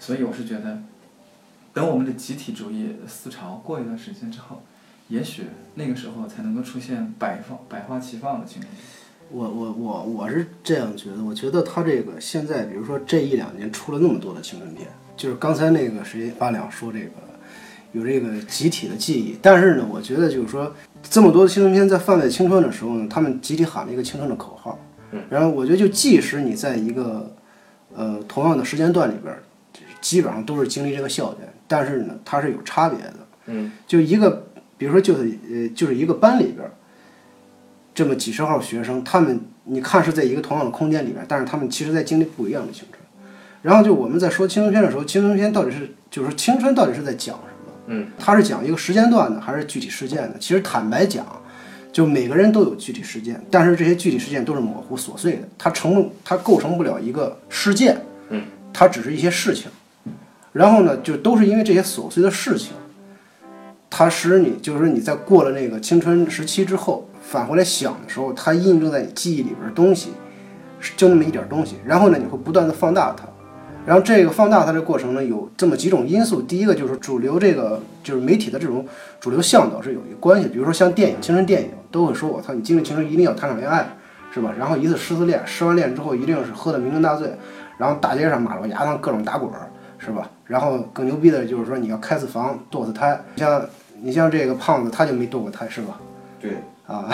所以我是觉得，等我们的集体主义思潮过一段时间之后，也许那个时候才能够出现百放百花齐放的情况。我我我我是这样觉得，我觉得他这个现在，比如说这一两年出了那么多的青春片，就是刚才那个谁八两说这个有这个集体的记忆，但是呢，我觉得就是说这么多的青春片在贩卖青春的时候呢，他们集体喊了一个青春的口号，然后我觉得就即使你在一个呃同样的时间段里边儿，基本上都是经历这个校园，但是呢，它是有差别的，嗯，就一个比如说就是呃就是一个班里边儿。这么几十号学生，他们你看是在一个同样的空间里边，但是他们其实在经历不一样的青春。然后就我们在说青春片的时候，青春片到底是就是说青春到底是在讲什么？嗯，它是讲一个时间段的，还是具体事件的？其实坦白讲，就每个人都有具体事件，但是这些具体事件都是模糊琐碎的，它成它构成不了一个事件，嗯，它只是一些事情。然后呢，就都是因为这些琐碎的事情，它使你就是说你在过了那个青春时期之后，返回来想的时候，它印证在你记忆里边的东西，就那么一点东西。然后呢，你会不断的放大它。然后这个放大它的过程呢，有这么几种因素。第一个就是主流这个就是媒体的这种主流向导是有一关系。比如说像电影、青春电影都会说，我操，你经历青春一定要谈场恋爱，是吧？然后一次失恋，失完恋之后一定是喝得酩酊大醉，然后大街上马路牙子上各种打滚，是吧？然后更牛逼的就是说你要开次房，堕次胎。你像你像这个胖子，他就没堕过胎，是吧？对，啊，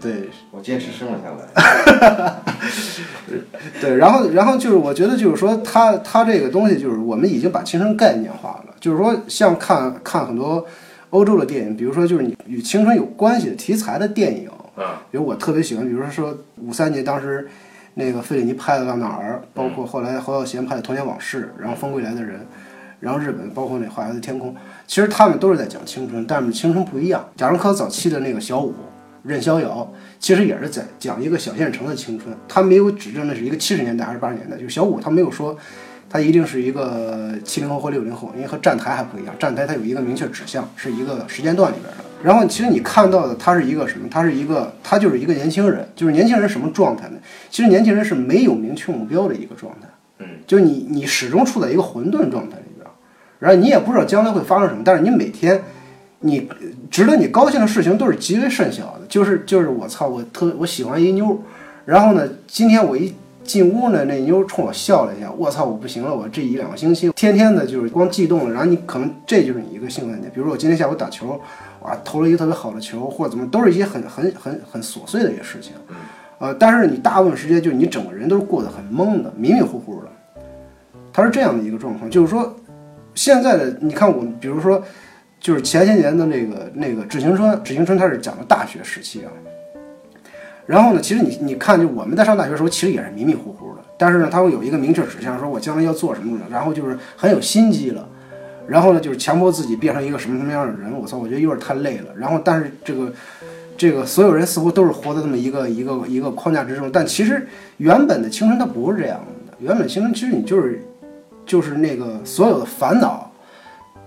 对，对，我坚持生了下来。[LAUGHS] 对，然后然后就是我觉得就是说他他这个东西就是我们已经把青春概念化了，就是说像看看很多欧洲的电影，比如说就是你与青春有关系的题材的电影，啊，比如我特别喜欢，比如说说五三年当时那个费里尼拍的《到哪儿》，包括后来侯孝贤拍的《童年往事》，然后《风归来的人》，然后日本包括那《花园的天空》，其实他们都是在讲青春，但是青春不一样。贾樟柯早期的那个小五。任逍遥其实也是在讲一个小县城的青春，他没有指证那是一个七十年代还是八十年代，就是小五他没有说他一定是一个七零后或六零后，因为和站台还不一样，站台它有一个明确指向，是一个时间段里边的。然后其实你看到的他是一个什么？他是一个他就是一个年轻人，就是年轻人什么状态呢？其实年轻人是没有明确目标的一个状态，嗯，就是你你始终处在一个混沌状态然后你也不知道将来会发生什么，但是你每天。你值得你高兴的事情都是极为甚小的，就是就是我操，我特我喜欢一妞，然后呢，今天我一进屋呢，那妞冲我笑了一下，我操，我不行了，我这一两个星期天天的就是光激动了，然后你可能这就是你一个兴奋点，比如说我今天下午打球，哇，投了一个特别好的球，或者怎么，都是一些很很很很琐碎的一些事情，呃，但是你大部分时间就是你整个人都是过得很懵的，迷迷糊糊的，他是这样的一个状况，就是说现在的你看我们，比如说。就是前些年的那个那个《致青春》，《致青春》它是讲的大学时期啊。然后呢，其实你你看，就我们在上大学的时候，其实也是迷迷糊糊的。但是呢，它会有一个明确指向，说我将来要做什么的，然后就是很有心机了。然后呢，就是强迫自己变成一个什么什么样的人。我操，我觉得有点太累了。然后，但是这个这个所有人似乎都是活在这么一个一个一个框架之中。但其实原本的青春它不是这样的。原本青春其实你就是就是那个所有的烦恼。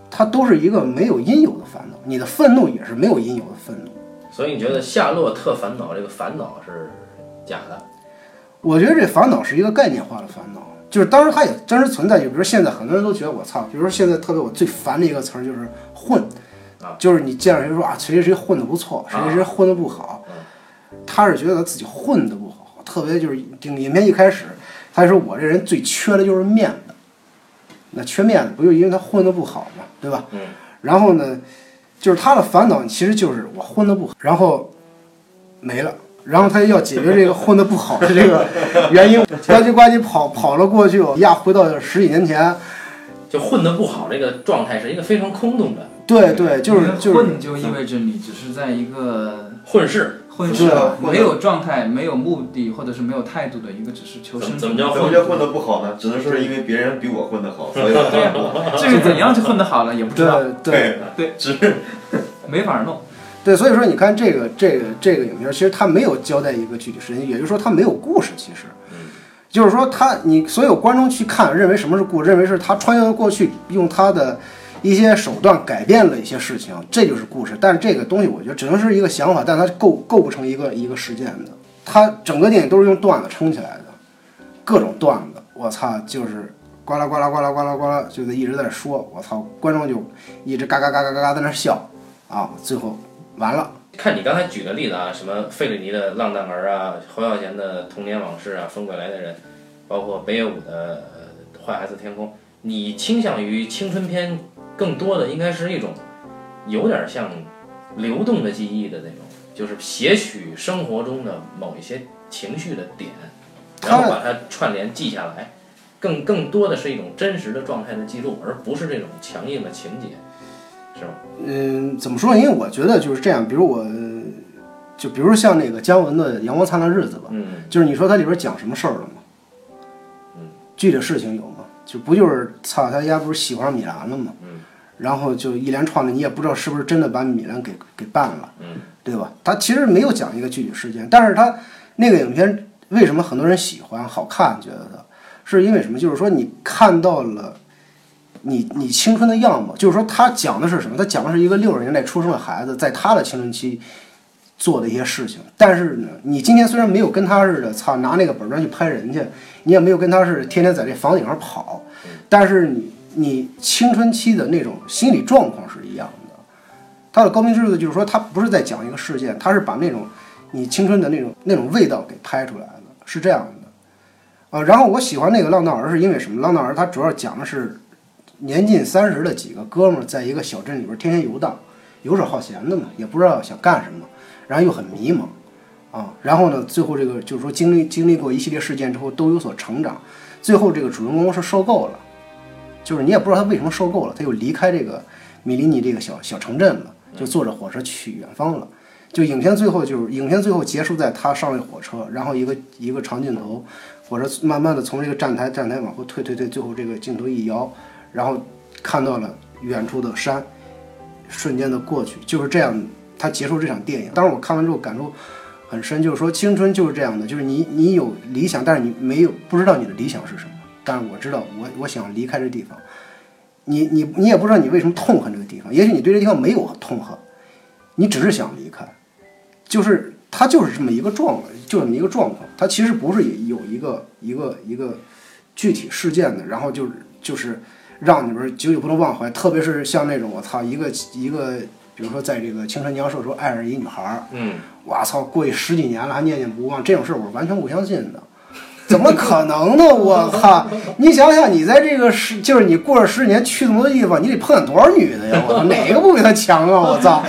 它都是一个没有因由的烦恼，你的愤怒也是没有因由的愤怒。所以你觉得《夏洛特烦恼》这个烦恼是假的？我觉得这烦恼是一个概念化的烦恼，就是当然它也真实存在。就比如现在很多人都觉得我操，比如说现在特别我最烦的一个词儿就是混，啊，就是你见着谁说啊谁谁谁混的不错，谁谁谁混的不好，他是觉得他自己混的不好，特别就是影影片一开始。他就说我这人最缺的就是面子，那缺面子不就因为他混得不好嘛，对吧？嗯。然后呢，就是他的烦恼其实就是我混得不好，然后没了。然后他要解决这个混得不好的这个原因，[LAUGHS] 呱唧呱唧跑跑了过去，一下回到十几年前。就混得不好这个状态是一个非常空洞的。对对，就是就是混就意味着你只是在一个混世，混世没有状态、没有目的或者是没有态度的一个，只是求生。怎么叫怎么叫混得不好呢？只能说是因为别人比我混得好，所以对呀，至于怎样就混得好了也不知道。对对，只是没法弄。[LAUGHS] 对，所以说你看这个这个这个影片，其实它没有交代一个具体事情，也就是说它没有故事，其实。就是说，他你所有观众去看，认为什么是故事，认为是他穿越到过去，用他的一些手段改变了一些事情，这就是故事。但是这个东西，我觉得只能是一个想法，但它构构不成一个一个事件的。它整个电影都是用段子撑起来的，各种段子，我操，就是呱啦呱啦呱啦呱啦呱啦，就在一直在说，我操，观众就一直嘎嘎嘎嘎嘎嘎在那笑，啊，最后完了。看你刚才举的例子啊，什么费里尼的《浪荡儿》啊，侯孝贤的《童年往事》啊，《风归来的人》，包括北野武的《坏孩子天空》，你倾向于青春片更多的应该是一种有点像流动的记忆的那种，就是写取生活中的某一些情绪的点，然后把它串联记下来，更更多的是一种真实的状态的记录，而不是这种强硬的情节。是吧？嗯，怎么说？因为我觉得就是这样。比如我，就比如像那个姜文的《阳光灿烂日子》吧，嗯，就是你说它里边讲什么事儿了吗？嗯，具体事情有吗？就不就是操他家不是喜欢上米兰了吗？嗯，然后就一连串的，你也不知道是不是真的把米兰给给办了，嗯，对吧？他其实没有讲一个具体事件，但是他那个影片为什么很多人喜欢、好看？觉得它是因为什么？就是说你看到了。你你青春的样貌，就是说他讲的是什么？他讲的是一个六十年代出生的孩子在他的青春期做的一些事情。但是呢，你今天虽然没有跟他似的，操拿那个本砖去拍人去，你也没有跟他是天天在这房顶上跑，但是你你青春期的那种心理状况是一样的。他的高明之处就是说，他不是在讲一个事件，他是把那种你青春的那种那种味道给拍出来了，是这样的。啊，然后我喜欢那个《浪荡儿》是因为什么？《浪荡儿》它主要讲的是。年近三十的几个哥们儿，在一个小镇里边天天游荡，游手好闲的嘛，也不知道想干什么，然后又很迷茫，啊，然后呢，最后这个就是说经历经历过一系列事件之后都有所成长，最后这个主人公是受够了，就是你也不知道他为什么受够了，他又离开这个米利尼这个小小城镇了，就坐着火车去远方了，就影片最后就是影片最后结束在他上了火车，然后一个一个长镜头，火车慢慢的从这个站台站台往后退退退，最后这个镜头一摇。然后看到了远处的山，瞬间的过去，就是这样。他结束这场电影，当时我看完之后感触很深，就是说青春就是这样的，就是你你有理想，但是你没有不知道你的理想是什么。但是我知道，我我想离开这地方。你你你也不知道你为什么痛恨这个地方，也许你对这地方没有痛恨，你只是想离开。就是它就是这么一个状，就这么一个状况。它其实不是有一个一个一个具体事件的，然后就是就是。让你们久久不能忘怀，特别是像那种我操一个一个，比如说在这个青春年少时候爱上一女孩儿，嗯，我操过去十几年了还念念不忘，这种事儿我是完全不相信的，[LAUGHS] 怎么可能呢？我靠！你想想，你在这个十，就是你过了十几年去那么多地方，你得碰见多少女的呀？我操，哪个不比他强啊？我操！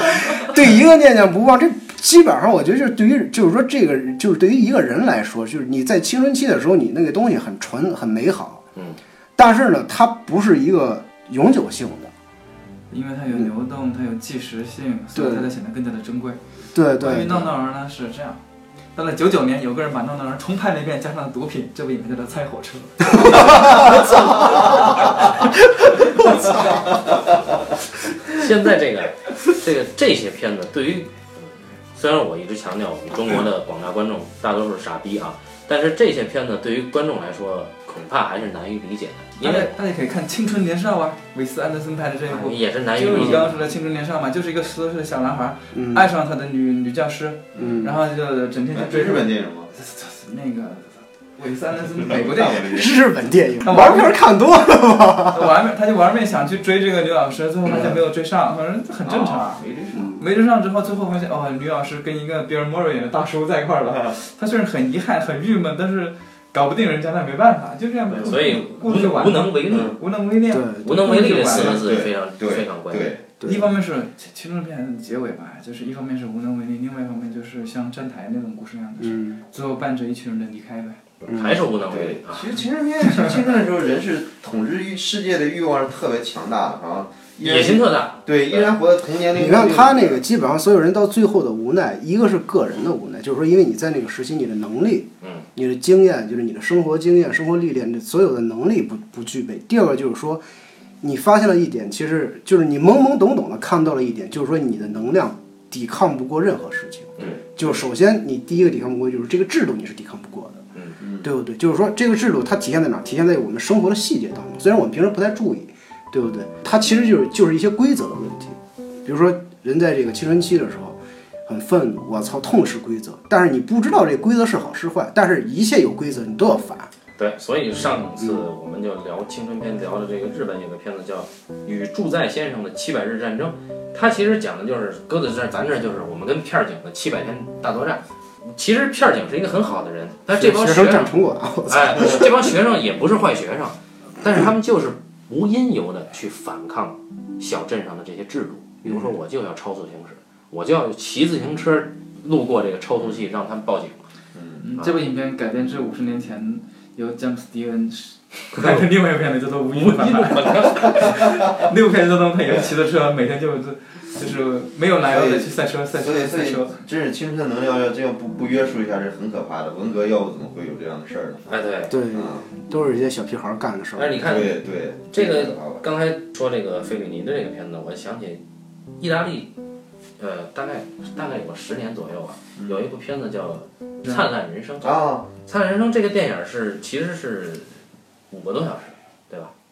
对一个念念不忘，这基本上我觉得就是对于就是说这个就是对于一个人来说，就是你在青春期的时候，你那个东西很纯很美好，嗯。但是呢，它不是一个永久性的，因为它有流动，它有即时性，所以它才显得更加的珍贵。对对。关于闹闹儿呢是这样，到了九九年，有个人把闹闹儿重拍了一遍，加上毒品，这部影片叫做《猜火车》。[LAUGHS] 我操！我操！现在这个这个这些片子，对于虽然我一直强调我们中国的广大观众大多数是傻逼啊，但是这些片子对于观众来说。恐怕还是难于理解的，因为大家可以看《青春年少》啊，韦斯安德森拍的这一部也是难于理解。就是你刚刚说的《青春年少》嘛，就是一个十多岁的小男孩，爱上他的女女教师，然后就整天就追日本电影吗？[LAUGHS] 那个韦斯安德森美国电影，日本电影，他玩片看多了吧？玩命，他就玩命想去追这个女老师，最后他就没有追上，反正很正常，没追上。没追上之后，最后发现哦，女老师跟一个比尔·莫瑞演的大叔在一块儿了。他虽然很遗憾、很郁闷，但是。搞不定人家那没办法，就这样。所以无故事完无能为力，无能为力。对，无能为力这四个字对非常对非常关键。对，一方面是青春片的结尾吧，就是一方面是无能为力，另外一方面就是像站台那种故事一样的，嗯，最后伴着一群人的离开呗。嗯还是无能为力啊。其实青春片，其实青春的时候，人是统治欲世界的欲望是特别强大的啊，野心特大，对，依然活在同年龄。你看他那个，基本上所有人到最后的无奈，一个是个人的无奈，就是说，因为你在那个时期，你的能力，嗯，你的经验，就是你的生活经验、生活历练，这所有的能力不不具备。第二个就是说，你发现了一点，其实就是你懵懵懂懂的看到了一点，就是说你的能量抵抗不过任何事情。嗯，就是首先你第一个抵抗不过，就是这个制度你是抵抗不过的。嗯对不对？就是说，这个制度它体现在哪儿？体现在我们生活的细节当中。虽然我们平时不太注意，对不对？它其实就是就是一些规则的问题。比如说，人在这个青春期的时候很愤怒，我操，痛失规则。但是你不知道这规则是好是坏，但是一切有规则你都要反。对，所以上次我们就聊青春片，聊的这个日本有个片子叫《与住在先生的七百日战争》，它其实讲的就是搁在这，咱这儿就是我们跟片儿警的七百天大作战。其实片儿警是一个很好的人，但这帮学学生生占成果啊！哎，这帮学生也不是坏学生，但是他们就是无因由的去反抗小镇上的这些制度。比如说，我就要超速行驶，我就要骑自行车路过这个超速器，让他们报警。嗯，这部影片改编自五十年前由詹姆斯·迪恩拍的另外一部片子叫做《无因反叛》。[LAUGHS] 那部片子当中，他也是骑着车，每天就就就是没有来由的去赛车、赛车、所以所以赛车。真是青春的能量要这样不不约束一下是很可怕的。文革要不怎么会有这样的事儿呢？哎，对，对，啊，都是一些小屁孩儿干的事儿。但是你看对对，这个刚才说这个费里尼的这个片子，我想起意大利，呃，大概大概有个十年左右吧，有一部片子叫《灿烂人生》。啊，《灿烂人生》这个电影是其实是五个多小时，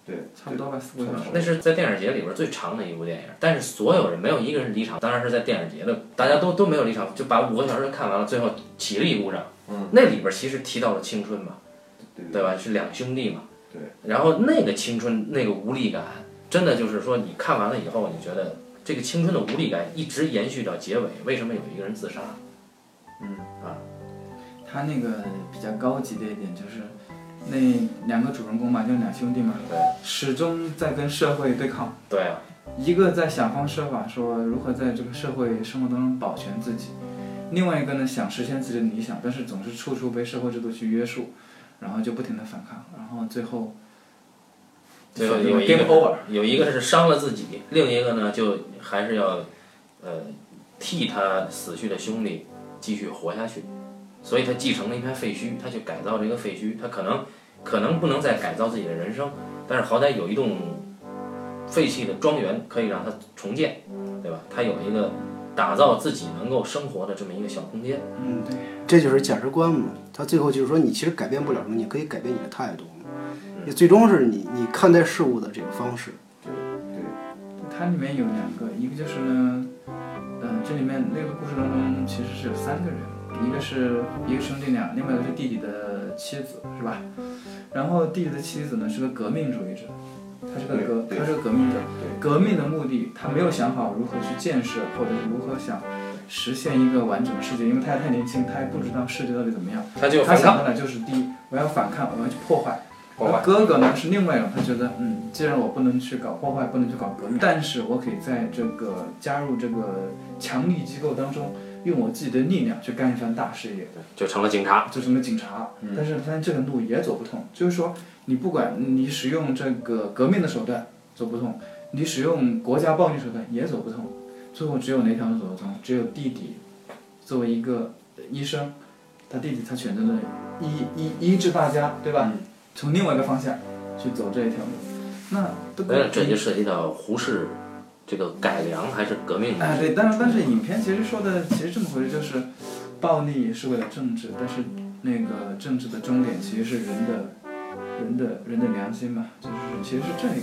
对？差不多吧，四五个小时。那是在电影节里边最长的一部电影，但是所有人没有一个人离场，当然是在电影节的，大家都都没有离场，就把五个小时看完了，最后起立鼓掌。嗯，那里边其实提到了青春嘛，对对吧？是两兄弟嘛。对。然后那个青春那个无力感，真的就是说你看完了以后，你觉得这个青春的无力感一直延续到结尾，为什么有一个人自杀？嗯啊他那个比较高级的一点就是，那两个主人公嘛，就两兄弟嘛，对始终在跟社会对抗。对啊，一个在想方设法说如何在这个社会生活当中保全自己，另外一个呢想实现自己的理想，但是总是处处被社会制度去约束，然后就不停的反抗，然后最后最后有一 game 个 over。有一个是伤了自己，另一个呢就还是要呃替他死去的兄弟继续活下去，所以他继承了一片废墟，他去改造这个废墟，他可能可能不能再改造自己的人生，但是好歹有一栋废弃的庄园可以让他重建，对吧？他有一个打造自己能够生活的这么一个小空间。嗯，对。这就是价值观嘛。他最后就是说，你其实改变不了什么，你可以改变你的态度嘛。也最终是你你看待事物的这个方式。对对它里面有两个，一个就是呢，呃，这里面那个故事当中其实是有三个人，一个是一个兄弟俩，另外一个是弟弟的妻子，是吧？然后弟弟的妻子呢是个革命主义者，他是个革，他是个革命者对。革命的目的，他没有想好如何去建设，或者是如何想实现一个完整的世界，因为他还太年轻，他还不知道世界到底怎么样。他想到的就是第一，我要反抗，我要去破坏。破坏而哥哥呢是另外一种，他觉得，嗯，既然我不能去搞破坏，不能去搞革命，但是我可以在这个加入这个强力机构当中，用我自己的力量去干一番大事业，就成了警察。就成了警察。嗯但是发现这个路也走不通，就是说，你不管你使用这个革命的手段走不通，你使用国家暴力手段也走不通，最后只有哪条路走得通？只有弟弟作为一个医生，他弟弟他选择了医医医治大家，对吧？从另外一个方向去走这一条路，那这就涉及到胡适这个改良还是革命？哎，对，但是但是影片其实说的其实这么回事，就是暴力是为了政治，但是那个政治的终点其实是人的人的人的良心嘛，就是其实是这个。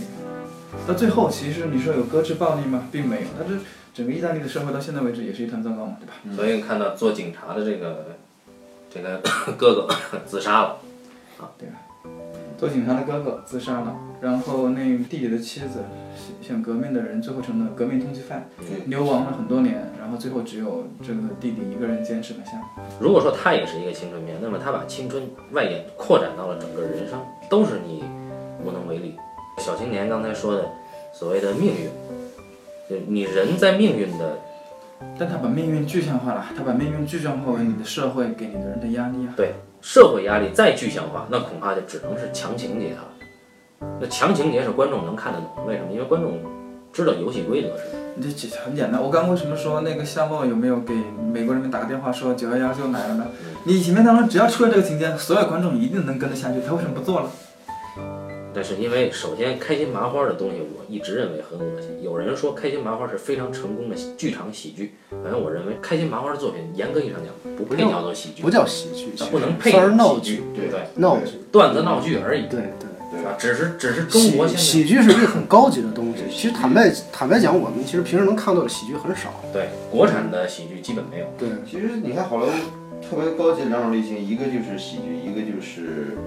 到最后，其实你说有搁置暴力吗？并没有，它这整个意大利的社会到现在为止也是一团糟糕嘛，对吧？所以看到做警察的这个这个 [COUGHS] 哥哥 [COUGHS] 自杀了。啊对啊。左景山的哥哥自杀了，然后那弟弟的妻子想革命的人，最后成了革命通缉犯，流亡了很多年，然后最后只有这个弟弟一个人坚持了下来。如果说他也是一个青春片，那么他把青春外延扩展到了整个人生，都是你无能为力。小青年刚才说的所谓的命运，就你人在命运的但他把命运具象化了，他把命运具象化为你的社会给你的人的压力啊。社会压力再具象化，那恐怕就只能是强情节它。那强情节是观众能看得懂，为什么？因为观众知道游戏规则是什么。你这很简单，我刚为什么说那个夏梦有没有给美国人民打个电话说九幺幺就来了呢？你前面当中只要出了这个情节，所有观众一定能跟得下去，他为什么不做了？但是因为首先开心麻花的东西，我一直认为很恶心。有人说开心麻花是非常成功的剧场喜剧，反正我认为开心麻花的作品严格意义上讲不配叫做喜剧，不叫喜剧，它不能配实算是闹喜剧，对对，闹剧，段子闹剧而已，对对。对吧，只是只是中国现在喜喜剧是一个很高级的东西。其实坦白坦白讲，我们其实平时能看到的喜剧很少。对国产的喜剧基本没有。对，其实你看好莱坞特别高级的两种类型，一个就是喜剧，一个就是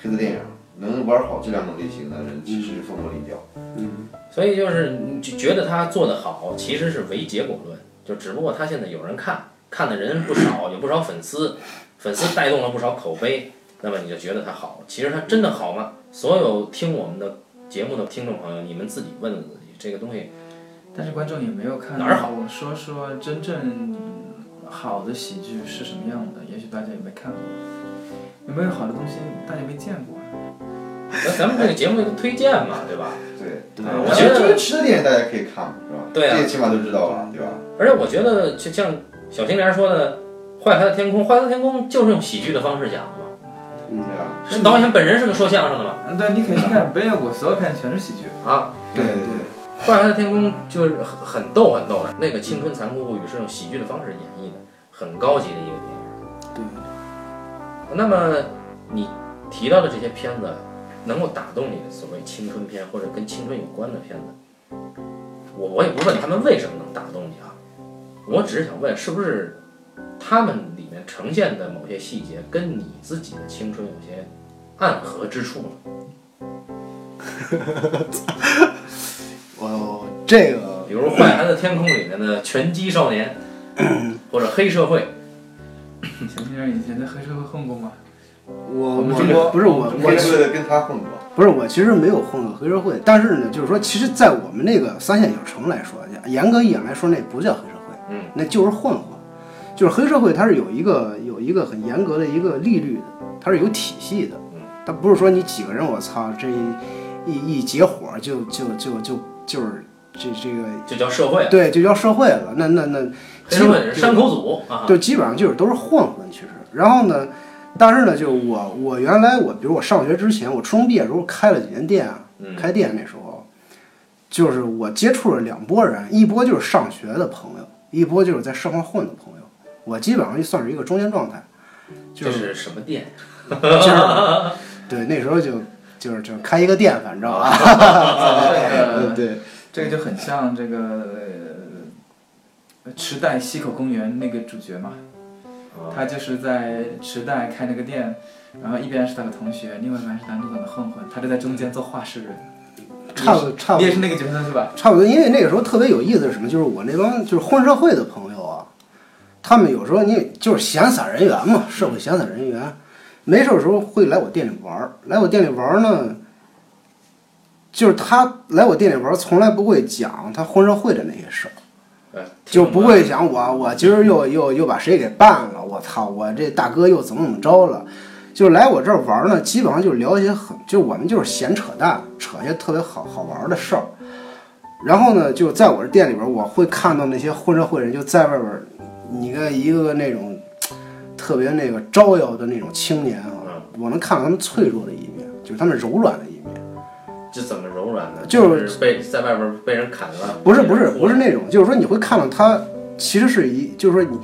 黑色电影。能玩好这两种类型的人，其实凤毛麟角。嗯，所以就是你就觉得他做得好，其实是唯结果论，就只不过他现在有人看，看的人不少，有不少粉丝，[LAUGHS] 粉丝带动了不少口碑，那么你就觉得他好。其实他真的好吗？所有听我们的节目的听众朋友，你们自己问问自己，这个东西但是观众也没有看哪儿好我说说真正好的喜剧是什么样的，也许大家也没看过。有没有好的东西大家没见过？那咱们这个节目一个推荐嘛，对吧？对，对我觉得真实的电影大家可以看嘛，是吧？对啊这个起码都知道了，对吧？而且我觉得就像小青莲说的，《坏孩的天空》，《坏孩的天空》就是用喜剧的方式讲的嘛。对啊，是导演本人是个说相声的嘛？嗯，对，你可以去看北野武，所有片全是喜剧。啊，对对对。《坏孩的天空》就是很很逗很逗的，那个《青春残酷物语》是用喜剧的方式演绎的，很高级的一个电影。对。那么你提到的这些片子，能够打动你的所谓青春片或者跟青春有关的片子，我我也不问他们为什么能打动你啊，我只是想问，是不是他们里面呈现的某些细节跟你自己的青春有些暗合之处呢？[LAUGHS] 我这个比如《坏孩子天空》里面的拳击少年，[LAUGHS] 或者黑社会，小青年以前在黑社会混过吗？我我们中国不是我我黑社会的跟他混过，不是我其实没有混过黑社会，但是呢，就是说，其实，在我们那个三线小城来说，严格意义上来说，那不叫黑社会，嗯，那就是混混。就是黑社会，它是有一个有一个很严格的一个利率的，它是有体系的嗯，它不是说你几个人我操这一一一结伙就就就就就是这这个就叫社会。对就叫社会了，那那那黑社会是山口组啊，就基本上就是都是混混，其实。然后呢，但是呢，就我我原来我比如我上学之前，我初中毕业的时候开了几年店啊，嗯开店那时候，就是我接触了两拨人，一波就是上学的朋友，一波就是在社会混的朋友。我基本上就算是一个中间状态，就这是是什么店？[LAUGHS] 就是对那时候就就是就开一个店，反正啊，[LAUGHS] 这个对 [LAUGHS] 这个就很像这个呃池袋西口公园那个主角嘛，啊他就是在池袋开那个店，然后一边是他的同学，另外一边是他路上的混混，他就在中间做画事人。差不多差不多你也是那个角色是吧？差不多，因为那个时候特别有意思是什么？就是我那帮就是混社会的朋友啊，他们有时候你就是闲散人员嘛，社会闲散人员，没事的时候会来我店里玩儿。来我店里玩儿呢，就是他来我店里玩儿，从来不会讲他混社会的那些事儿，哎就不会想我我今儿又又又把谁给办了，我操，我这大哥又怎么怎么着了。就来我这儿玩儿呢，基本上就聊一些很，就我们就是闲扯淡，扯一些特别好好玩儿的事儿。然后呢，就在我这店里边儿，我会看到那些混社会人就在外边儿，你看一个个那种特别那个招摇的那种青年啊，我能看到他们脆弱的一面，就是他们柔软。这怎么柔软呢？就是是被在外边被人砍了。不是不是不是那种，就是说你会看到他其实是一，就是说你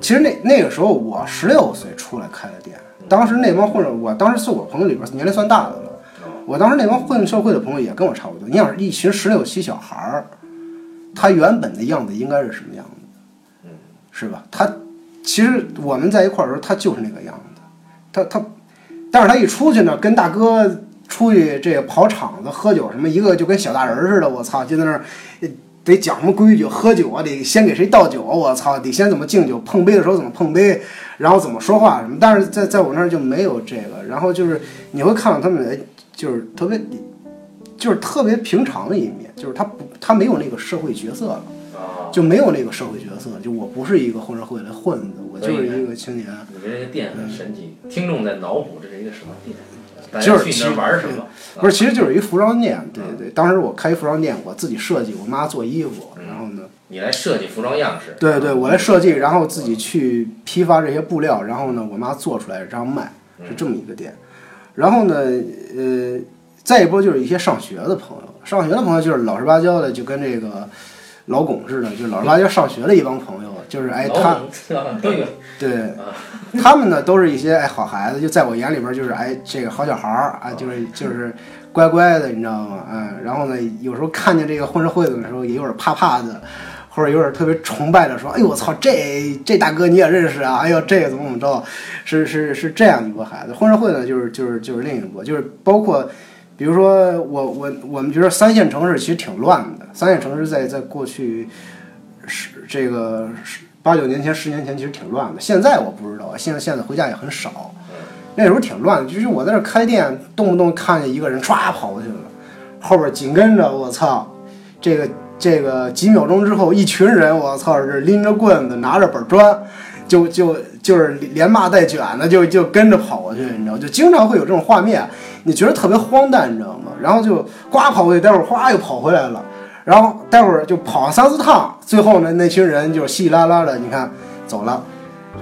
其实那那个时候我十六岁出来开的店，当时那帮混社，我当时是我朋友里边年龄算大的了。我当时那帮混社会的朋友也跟我差不多。你想一群十六七小孩儿，他原本的样子应该是什么样子？嗯，是吧？他其实我们在一块儿的时候，他就是那个样子。他他，但是他一出去呢，跟大哥出去这个跑场子喝酒什么，一个就跟小大人儿似的，我操，就在那儿呃得讲什么规矩，喝酒啊得先给谁倒酒啊，我操，得先怎么敬酒，碰杯的时候怎么碰杯，然后怎么说话什么。但是在在我那儿就没有这个，然后就是你会看到他们哎就是特别就是特别平常的一面，就是他不他没有那个社会角色了。啊，就没有那个社会角色，就我不是一个混社会的混子，我就是一个青年。你这个店很神奇，听众在脑补这是一个什么店？大就是去玩什么？不是，其实就是一服装店，对对对。当时我开服装店，我自己设计，我妈做衣服，然后呢，你来设计服装样式。对对，我来设计，然后自己去批发这些布料，然后呢，我妈做出来然后卖，是这么一个店。然后呢，呃，再一波就是一些上学的朋友，上学的朋友就是老实巴交的，就跟这个老巩似的，就老实巴交上学的一帮朋友，就是哎他。对，[LAUGHS] 他们呢都是一些哎好孩子，就在我眼里边就是哎这个好小孩儿啊，就是就是乖乖的，你知道吗？嗯，然后呢有时候看见这个混社会的时候也有点怕怕的，或者有点特别崇拜的说，哎呦我操这这大哥你也认识啊？哎呦这个怎么怎么着？是是是这样一波孩子，混社会呢就是就是就是另一波，就是包括。比如说，我我我们觉得三线城市其实挺乱的。三线城市在在过去十这个十八九年前、十年前其实挺乱的。现在我不知道，现在现在回家也很少。那时候挺乱的，就是我在那儿开店，动不动看见一个人唰跑过去了，后边紧跟着我操，这个这个几秒钟之后，一群人我操是拎着棍子拿着板砖，就就就是连骂带卷的就就跟着跑过去，你知道，就经常会有这种画面。你觉得特别荒诞，你知道吗？然后就呱跑过去，待会儿哗又跑回来了，然后待会儿就跑三四趟，最后呢，那群人就稀稀拉拉的，你看走了，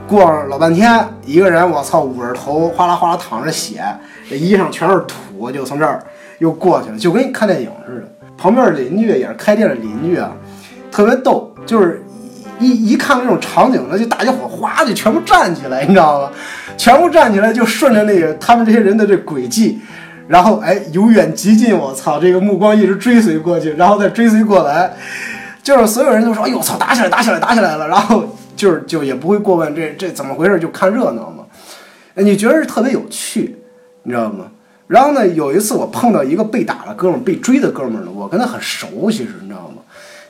过了老半天，一个人我操捂着头，哗啦哗啦淌着血，这衣裳全是土，就从这儿又过去了，就跟看电影似的。旁边邻居也是开店的邻居啊，特别逗，就是。一一看那种场景呢，就大家伙哗就全部站起来，你知道吗？全部站起来，就顺着那个他们这些人的这轨迹，然后哎由远及近，我操，这个目光一直追随过去，然后再追随过来，就是所有人都说，哎呦操，打起来，打起来，打起来了，然后就是就也不会过问这这怎么回事，就看热闹嘛。哎，你觉得是特别有趣，你知道吗？然后呢，有一次我碰到一个被打的哥们儿，被追的哥们儿呢，我跟他很熟，其实你知道吗？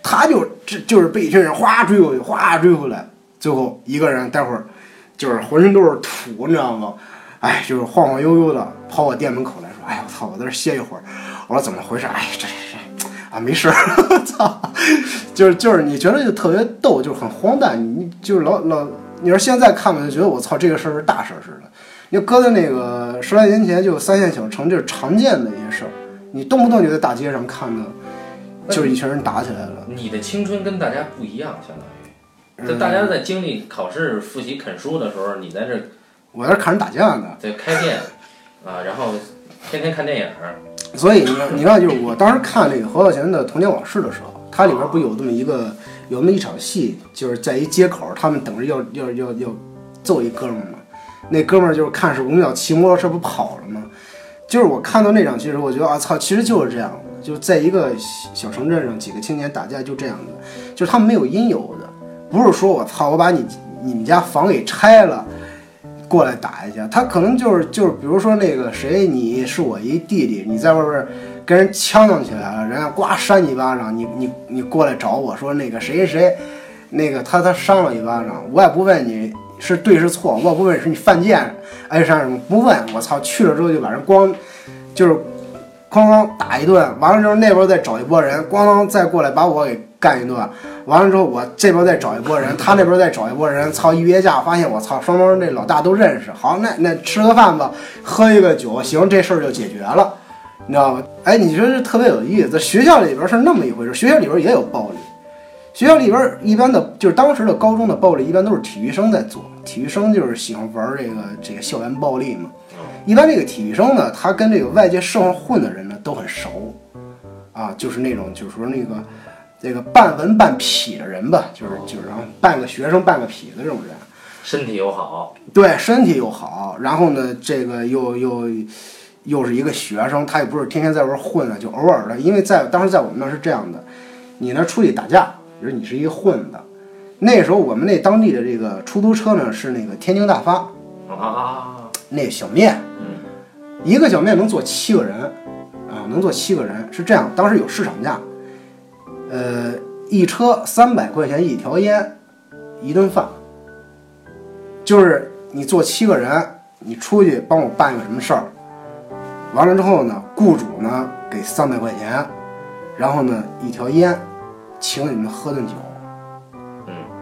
他就这就是被一群人哗追过去，哗追回来，最后一个人待会儿就是浑身都是土，你知道吗？哎，就是晃晃悠悠的跑我店门口来说：“哎呀，我操，我在这歇一会儿。”我说：“怎么回事？”哎，这这这啊，没事儿，[LAUGHS] 操，就是就是你觉得就特别逗，就很荒诞，你就是老老你说现在看吧，就觉得我操这个事儿是大事儿似的。你搁在那个十来年前，就三线小城，就是常见的一些事儿，你动不动就在大街上看的。就是一群人打起来了。你的青春跟大家不一样，相当于，就大家在经历考试、复习、啃书的时候，你在这，我在看人打架呢，在开店，啊，然后天天看电影。所以你看，你看，就是我当时看那个侯孝贤的《童年往事》的时候，它里边不有这么一个，有那么一场戏，就是在一街口，他们等着要要要要揍一哥们儿嘛。那哥们儿就是看是五秒骑摩托车不跑了吗？就是我看到那场戏的时候，我觉得啊操，其实就是这样。就在一个小城镇上，几个青年打架就这样的，就是他们没有因由的，不是说我操，我把你你们家房给拆了，过来打一架，他可能就是就是，比如说那个谁，你是我一弟弟，你在外边跟人呛呛起来了，人家呱扇你一巴掌，你你你过来找我说那个谁谁谁，那个他他扇了一巴掌，我也不问你是对是错，我也不问是你犯贱挨扇什么，不问，我操，去了之后就把人光就是。哐当打一顿，完了之后那边再找一波人，咣当再过来把我给干一顿，完了之后我这边再找一波人，他那边再找一波人，操一约架发现我操双方这老大都认识，好那那吃个饭吧，喝一个酒，行这事儿就解决了，你知道吗？哎，你说这特别有意思，在学校里边是那么一回事，学校里边也有暴力，学校里边一般的就是当时的高中的暴力一般都是体育生在做，体育生就是喜欢玩这个这个校园暴力嘛。一般这个体育生呢，他跟这个外界社会混的人呢都很熟，啊，就是那种就是说那个这个半文半痞的人吧，就是就是然后半个学生半个痞子这种人，身体又好，对，身体又好，然后呢，这个又又又是一个学生，他也不是天天在外混啊，就偶尔的，因为在当时在我们那是这样的，你呢出去打架，比如你是一个混子，那时候我们那当地的这个出租车呢是那个天津大发啊。那小面，一个小面能坐七个人，啊，能坐七个人是这样。当时有市场价，呃，一车三百块钱一条烟，一顿饭，就是你坐七个人，你出去帮我办一个什么事儿，完了之后呢，雇主呢给三百块钱，然后呢一条烟，请你们喝顿酒。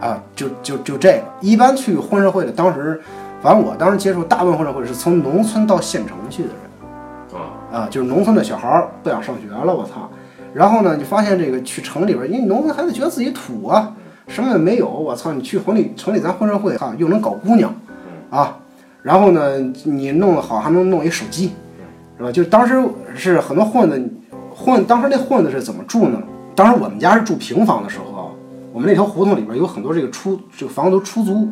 啊，就就就这个，一般去混社会的，当时，反正我当时接触大部分混社会是从农村到县城去的人，啊，啊，就是农村的小孩儿不想上学了，我操，然后呢，你发现这个去城里边儿，因为农村孩子觉得自己土啊，什么也没有，我操，你去城里城里咱混社会，哈，又能搞姑娘，啊，然后呢，你弄得好还能弄一手机，是吧？就当时是很多混子混，当时那混子是怎么住呢？当时我们家是住平房的时候啊，我们那条胡同里边有很多这个出这个房子都出租，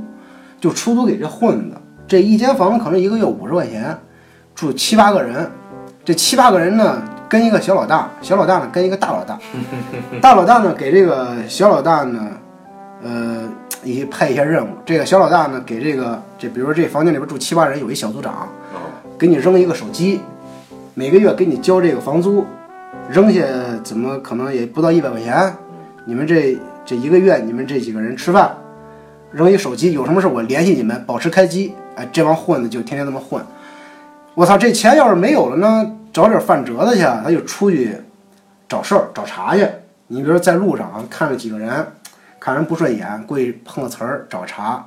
就出租给这混子。这一间房子可能一个月五十块钱，住七八个人。这七八个人呢，跟一个小老大，小老大呢跟一个大老大，[LAUGHS] 大老大呢给这个小老大呢，呃，一派一些任务。这个小老大呢给这个这，比如说这房间里边住七八人，有一小组长，给你扔一个手机，每个月给你交这个房租，扔下怎么可能也不到一百块钱，你们这这一个月你们这几个人吃饭，扔一手机，有什么事我联系你们，保持开机。哎，这帮混子就天天这么混。我操，这钱要是没有了呢，找点饭辙子去，他就出去找事儿、找茬去。你比如说在路上啊，看着几个人，看人不顺眼，过去碰个瓷儿找茬，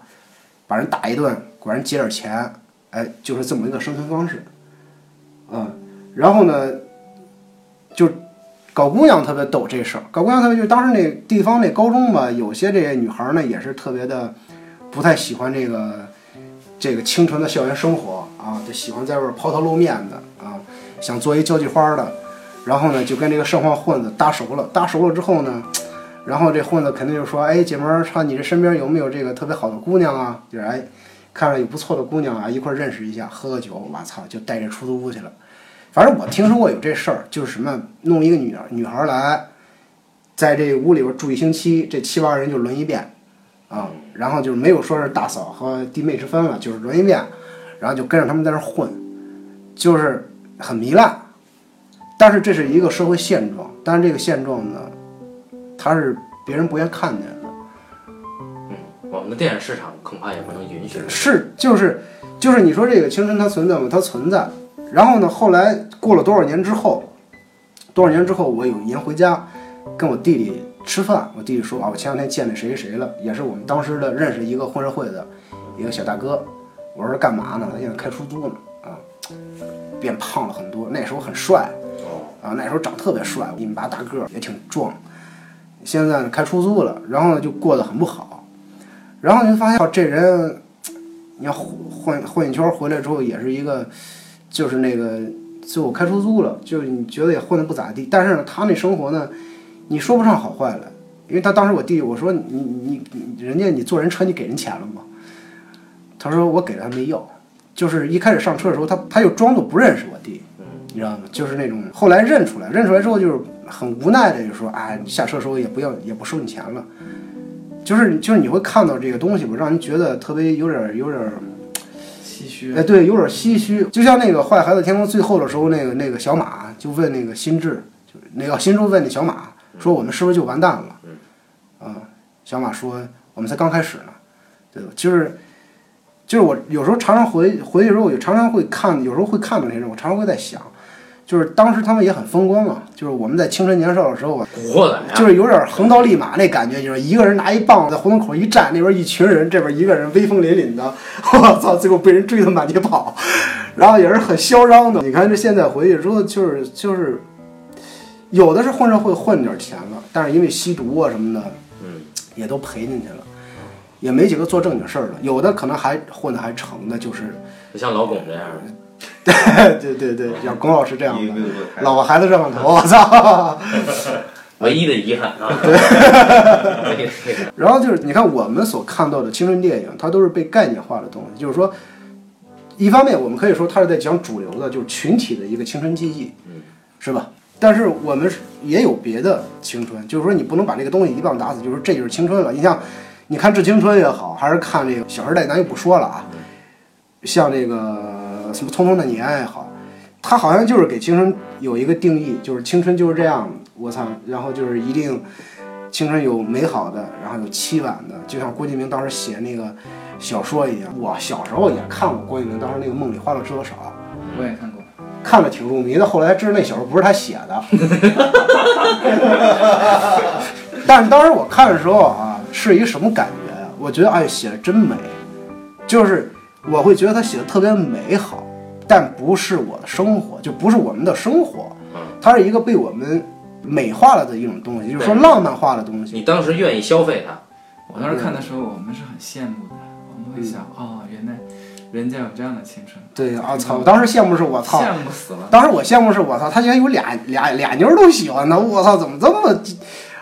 把人打一顿，管人借点钱，哎，就是这么一个生存方式。嗯，然后呢，就搞姑娘特别逗这事儿，搞姑娘特别就当时那地方那高中吧，有些这些女孩呢也是特别的不太喜欢这个这个清纯的校园生活啊，就喜欢在外抛头露面的啊，想做一交际花的，然后呢就跟这个盛况混子搭熟了，搭熟了之后呢，然后这混子肯定就说，哎，姐们儿，唱你这身边有没有这个特别好的姑娘啊？就是哎，看着有不错的姑娘啊，一块认识一下，喝个酒，我操，就带着出租屋去了。反正我听说过有这事儿，就是什么弄一个女女孩儿来，在这屋里边住一星期，这七八个人就轮一遍，啊，然后就是没有说是大嫂和弟妹之分了，就是轮一遍，然后就跟着他们在那儿混，就是很糜烂。但是这是一个社会现状，但是这个现状呢，它是别人不愿看见的。嗯我们的电影市场恐怕也不能允许。是，就是，就是你说这个青春它存在吗？它存在。然后呢，后来过了多少年之后，多少年之后，我有一年回家，跟我弟弟吃饭，我弟弟说啊，我前两天见那谁谁谁了，也是我们当时的认识一个混社会的一个小大哥。我说干嘛呢？他现在开出租呢，啊，变胖了很多。那时候很帅，啊，那时候长特别帅，一米八大个儿，也挺壮。现在呢开出租了，然后呢就过得很不好。然后你就发现这人，你要混混一圈回来之后，也是一个。就是那个最后开出租了，就是你觉得也混得不咋地，但是呢，他那生活呢，你说不上好坏来，因为他当时我弟弟我说你你你人家你坐人车你给人钱了吗？他说我给了他没要，就是一开始上车的时候他他又装作不认识我弟，你知道吗？就是那种后来认出来，认出来之后就是很无奈的就说哎，下车的时候也不要也不收你钱了，就是就是你会看到这个东西吧，让人觉得特别有点有点。唏嘘。哎，对，有点唏嘘，就像那个《坏孩子天空》最后的时候，那个那个小马就问那个心智，就是那个心智问那小马说：“我们是不是就完蛋了？”啊，小马说：“我们才刚开始呢，对吧？”就是就是我有时候常常回回去时候，我就常常会看，有时候会看到那些人，我常常会在想，就是当时他们也很风光啊，就是我们在青春年少的时候啊，古惑仔呀，就是有点横刀立马那感觉，就是一个人拿一棒子在胡同口一站，那边一群人，这边一个人威风凛凛的，[LAUGHS] 我操，最后被人追得满街跑，然后也是很嚣张的。你看这现在回去之后，就是就是，有的是混社会混点钱了，但是因为吸毒啊什么的，嗯，也都赔进去了，也没几个做正经事儿的，有的可能还混的还成的，就是，就像老巩这样的，对对对对，像龚老师这样的老婆孩子热炕头，我操。[LAUGHS] 唯一的遗憾啊。对，[LAUGHS] [LAUGHS] 然后就是你看我们所看到的青春电影，它都是被概念化的东西，就是说，一方面我们可以说它是在讲主流的，就是群体的一个青春记忆，是吧？但是我们也有别的青春，就是说你不能把这个东西一棒打死，就是这就是青春了。你像，你看《致青春》也好，还是看这个《小时代》，咱就不说了啊。像这个什么《匆匆的年》也好，他好像就是给青春有一个定义，就是青春就是这样，我操，然后就是一定青春有美好的，然后有凄婉的，就像郭敬明当时写那个小说一样。我小时候也看过郭敬明当时那个《梦里花落知多少》，我也看过。看了挺入迷的，后来才知道那小说不是他写的。[LAUGHS] 但是当时我看的时候啊，是一个什么感觉呀、我觉得哎，写的真美，就是我会觉得他写的特别美好，但不是我的生活，就不是我们的生活嗯，它是一个被我们美化了的一种东西，就是说浪漫化的东西。你当时愿意消费它，我当时看的时候，我们是很羡慕的，我们会想，哦，原来人家有这样的青春，对啊，操！我当时羡慕是我操，羡慕死了。当时我羡慕是我操，他竟然有俩俩俩妞儿都喜欢他，我操，怎么这么？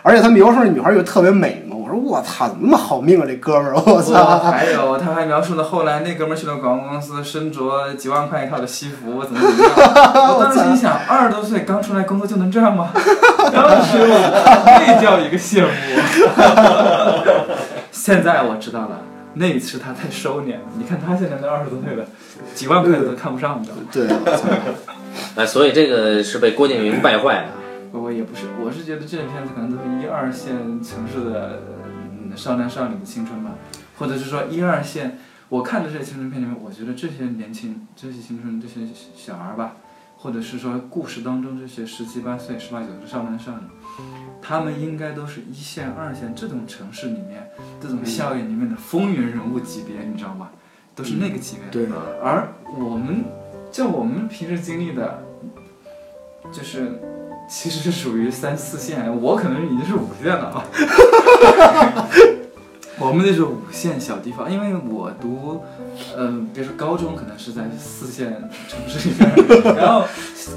而且他描述那女孩又特别美说我操，怎么那么好命啊这哥们儿，我我操！还有，他还描述了后来那哥们儿去了广告公司，身着几万块一套的西服，怎么怎么样。我当时心想，二十多岁刚出来工作就能这样吗？当时我那叫一个羡慕。现在我知道了，那次他太收敛了。你看他现在都二十多岁了，几万块都看不上，你知道吗？对！[LAUGHS] 哎，所以这个是被郭敬明败坏的。我也不是，我是觉得这片子可能都是一二线城市的、嗯、少男少女的青春吧，或者是说一二线。我看的这些青春片里面，我觉得这些年轻、这些青春、这些小孩儿吧，或者是说故事当中这些十七八岁、十八九岁的少男少女，他们应该都是一线、二线这种城市里面这种校园里面的风云人物级别，你知道吗？都是那个级别的。对，而我们，就我们平时经历的，就是其实是属于三四线，我可能已经是五线了啊。[LAUGHS] [LAUGHS] 我们那是五线小地方，因为我读，嗯、比如说高中可能是在四线城市里面，然后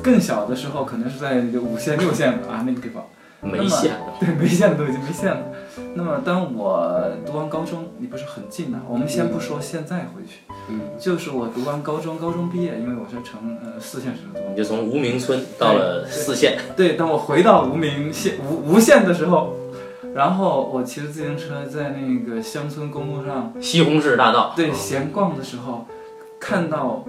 更小的时候可能是在五线、六线啊那个地方。没线了，对，没线的都已经没线了。那么当我读完高中，你不是很近的，我们先不说现在回去，嗯，就是我读完高中，高中毕业，因为我是城呃四线城市读你就从无名村到了四线，对，当我回到无名县无无县的时候，然后我骑着自行车在那个乡村公路上，西红柿大道。对闲逛的时候，看到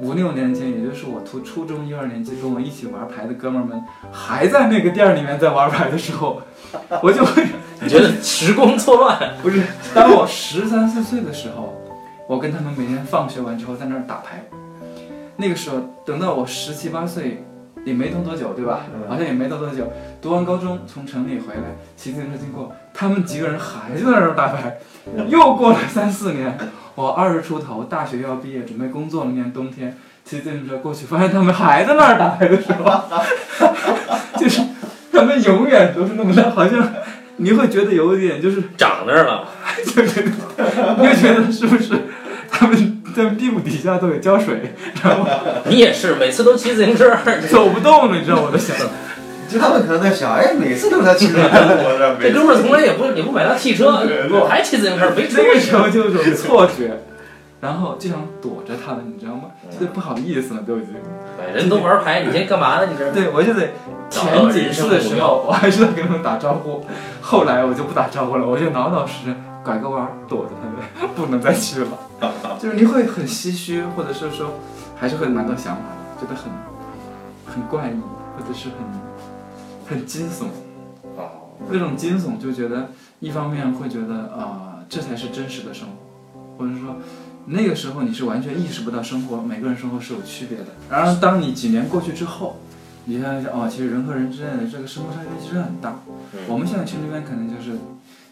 五六年前，也就是我读初中一二年级跟我一起玩牌的哥们儿们，还在那个店儿里面在玩牌的时候，[LAUGHS] 我就会你觉得时光错乱？不是，当我十三四岁的时候，我跟他们每天放学完之后在那儿打牌。那个时候，等到我十七八岁，也没读多久，对吧？好像也没读多久。读完高中，从城里回来，骑自行车经过，他们几个人还在那儿打牌。又过了三四年，[LAUGHS] 我二十出头，大学要毕业，准备工作了，那年冬天，骑自行车过去，发现他们还在那儿打牌的时候，[LAUGHS] 就是他们永远都是那么的，好像你会觉得有一点就是。长那儿了，[LAUGHS] 就是你会觉得是不是他们在屁股底下都有胶水，知道吗你也是，每次都骑自行车，[LAUGHS] 走不动了，你知道我都想，[LAUGHS] 就他们可能在想，哎，每次都是他骑着我 [LAUGHS] 这，哥们儿从来也不也不买辆汽车，我还骑自行车，没车那时候就有种错觉，然后就想躲着他们，你知道吗？就不好意思了，都已经。哎人都玩牌，你这干嘛呢？你这对，我就得前几次的时候，我还是在跟他们打招呼，后来我就不打招呼了，我就老老实实拐个弯儿躲着他们，[LAUGHS] 不能再去了。[LAUGHS] 就是你会很唏嘘，或者是说，还是会蛮多想法的，觉得很很怪异，或者是很很惊悚。哦，那种惊悚就觉得，一方面会觉得啊、这才是真实的生活，或者说那个时候你是完全意识不到生活每个人生活是有区别的。然而当你几年过去之后，你想想哦，其实人和人之间的这个生活差距其实很大。我们现在群里面可能就是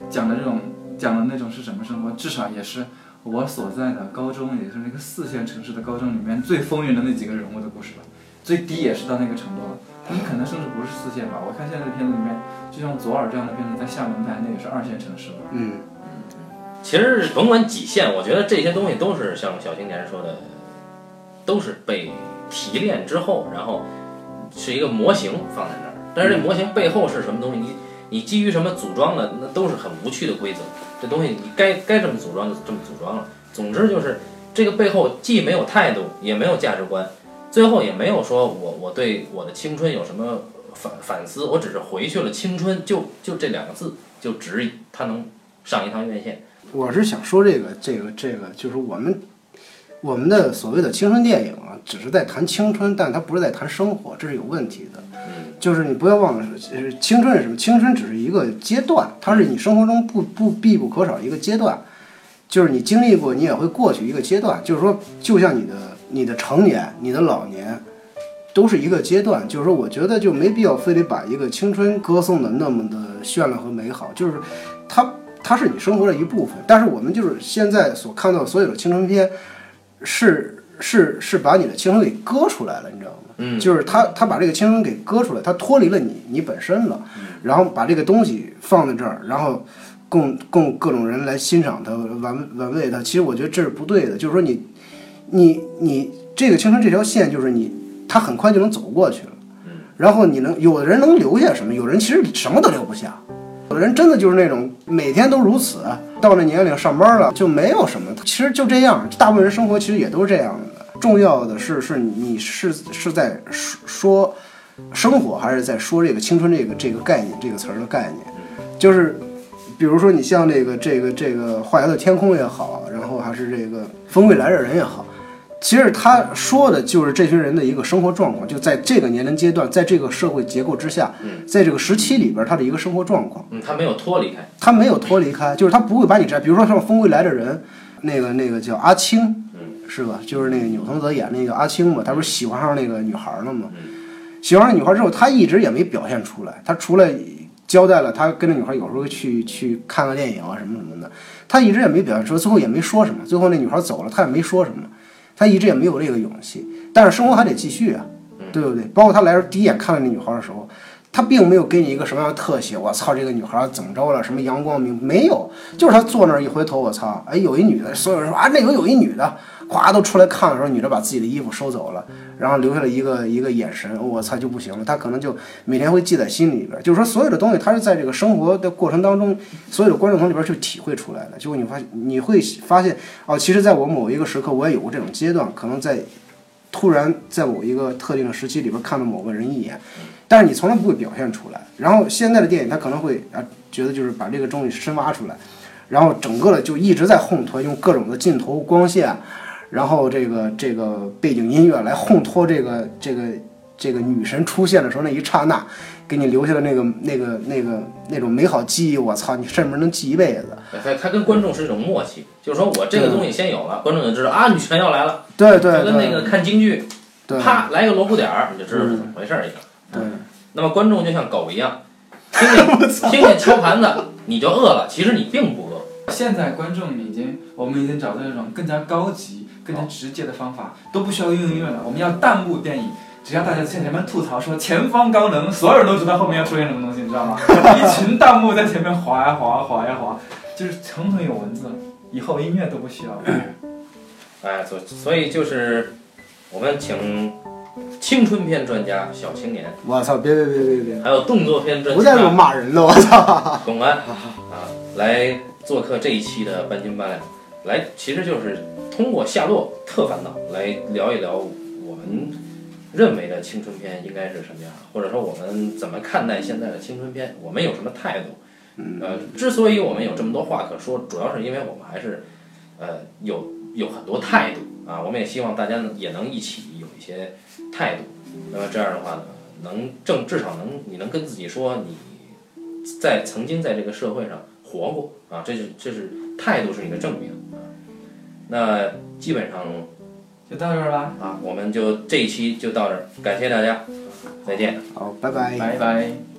讲的这种讲的那种是什么生活，至少也是我所在的高中，也是那个四线城市的高中里面最风云的那几个人物的故事吧。最低也是到那个程度了，他们可能甚至不是四线吧。我看现在的片子里面，就像左耳这样的片子，在厦门拍，那也是二线城市了。嗯，其实甭管几线，我觉得这些东西都是像小青年说的，都是被提炼之后，然后是一个模型放在那儿。但是这模型背后是什么东西？你你基于什么组装的？那都是很无趣的规则。这东西你该该这么组装就这么组装了。总之就是这个背后既没有态度，也没有价值观，最后也没有说我我对我的青春有什么反反思，我只是回去了青春，就就这两个字就值它能上一趟院线。我是想说这个这个这个，就是我们我们的所谓的青春电影啊，只是在谈青春，但它不是在谈生活，这是有问题的。就是你不要忘了，青春是什么？青春只是一个阶段，它是你生活中不不必不可少的一个阶段。就是你经历过，你也会过去一个阶段。就是说，就像你的你的成年、你的老年，都是一个阶段。就是说，我觉得就没必要非得把一个青春歌颂的那么的绚烂和美好。就是它它是你生活的一部分。但是我们就是现在所看到所有的青春片，是是是把你的青春给割出来了，你知道吗？嗯，就是他他把这个青春给割出来，他脱离了你你本身了，然后把这个东西放在这儿，然后供供各种人来欣赏它、玩玩味它。其实我觉得这是不对的，就是说你你你这个青春这条线，就是你他很快就能走过去了，然后你能有的人能留下什么，有人其实什么都留不下。有的人真的就是那种每天都如此，到了年龄上班了就没有什么，其实就这样。大部分人生活其实也都是这样的。重要的是，是你是是在说说生活，还是在说这个青春这个这个概念这个词儿的概念？就是比如说你像这个这个这个画的天空也好，然后还是这个风归来的人也好。其实他说的就是这群人的一个生活状况，就在这个年龄阶段，在这个社会结构之下，在这个时期里边，他的一个生活状况。嗯，他没有脱离开，他没有脱离开，就是他不会把你这，比如说像《风归来的人》，那个那个叫阿青，是吧？就是那个钮承泽演那个阿青嘛，他不是喜欢上那个女孩了吗？喜欢上女孩之后，他一直也没表现出来，他除了交代了他跟那女孩有时候去去看个电影啊什么什么的，他一直也没表现出来，最后也没说什么，最后那女孩走了，他也没说什么。他一直也没有这个勇气，但是生活还得继续啊，对不对？包括他来时候第一眼看到那女孩的时候，他并没有给你一个什么样的特写，我操，这个女孩怎么着了？什么阳光明没有？就是他坐那儿一回头，我操，哎，有一女的，所有人说啊，那个有一女的，咵都出来看的时候，女的把自己的衣服收走了，然后留下了一个一个眼神，我操就不行了。他可能就每天会记在心里边，就是说所有的东西，他是在这个生活的过程当中，所有的观众从里边去体会出来的。结果你发现你会发现，哦，其实在我某一个时刻，我也有过这种阶段，可能在突然在某一个特定的时期里边看了某个人一眼，但是你从来不会表现出来。然后现在的电影，他可能会啊觉得就是把这个东西深挖出来，然后整个的就一直在烘托，用各种的镜头、光线，然后这个这个背景音乐来烘托这个这个这个女神出现的时候那一刹那，给你留下的那个那个那个那种美好记忆。我操，你甚至能记一辈子。他他跟观众是一种默契，就是说我这个东西先有了，观众就知道啊，女神要来了。对对就跟那个看京剧，啪来个锣鼓点儿，你就知道是怎么回事儿一样。对，那么观众就像狗一样，听见 [LAUGHS] 听见敲盘子你就饿了，其实你并不饿。现在观众已经，我们已经找到一种更加高级、更加直接的方法，都不需要用音乐了。我们要弹幕电影，只要大家在前面吐槽说前方高能，所有人都知道后面要出现什么东西，你知道吗？[LAUGHS] 一群弹幕在前面划呀划，划呀划，就是层层有文字，以后音乐都不需要了。[COUGHS] 哎，所所以就是我们请青春片专家小青年，我操，别别别别别，还有动作片专家不带这么骂人了，我操。[LAUGHS] 董安啊，来做客这一期的半斤八两，来其实就是通过夏洛特烦恼来聊一聊我们认为的青春片应该是什么样，或者说我们怎么看待现在的青春片，我们有什么态度？呃，之所以我们有这么多话可说，主要是因为我们还是呃有有很多态度啊，我们也希望大家呢也能一起有一些态度。那么这样的话呢，能正至少能你能跟自己说你在曾经在这个社会上活过啊，这是这是态度是你的证明啊。那基本上就到这儿吧，啊，我们就这一期就到这儿，感谢大家，再见。好，拜拜。拜拜。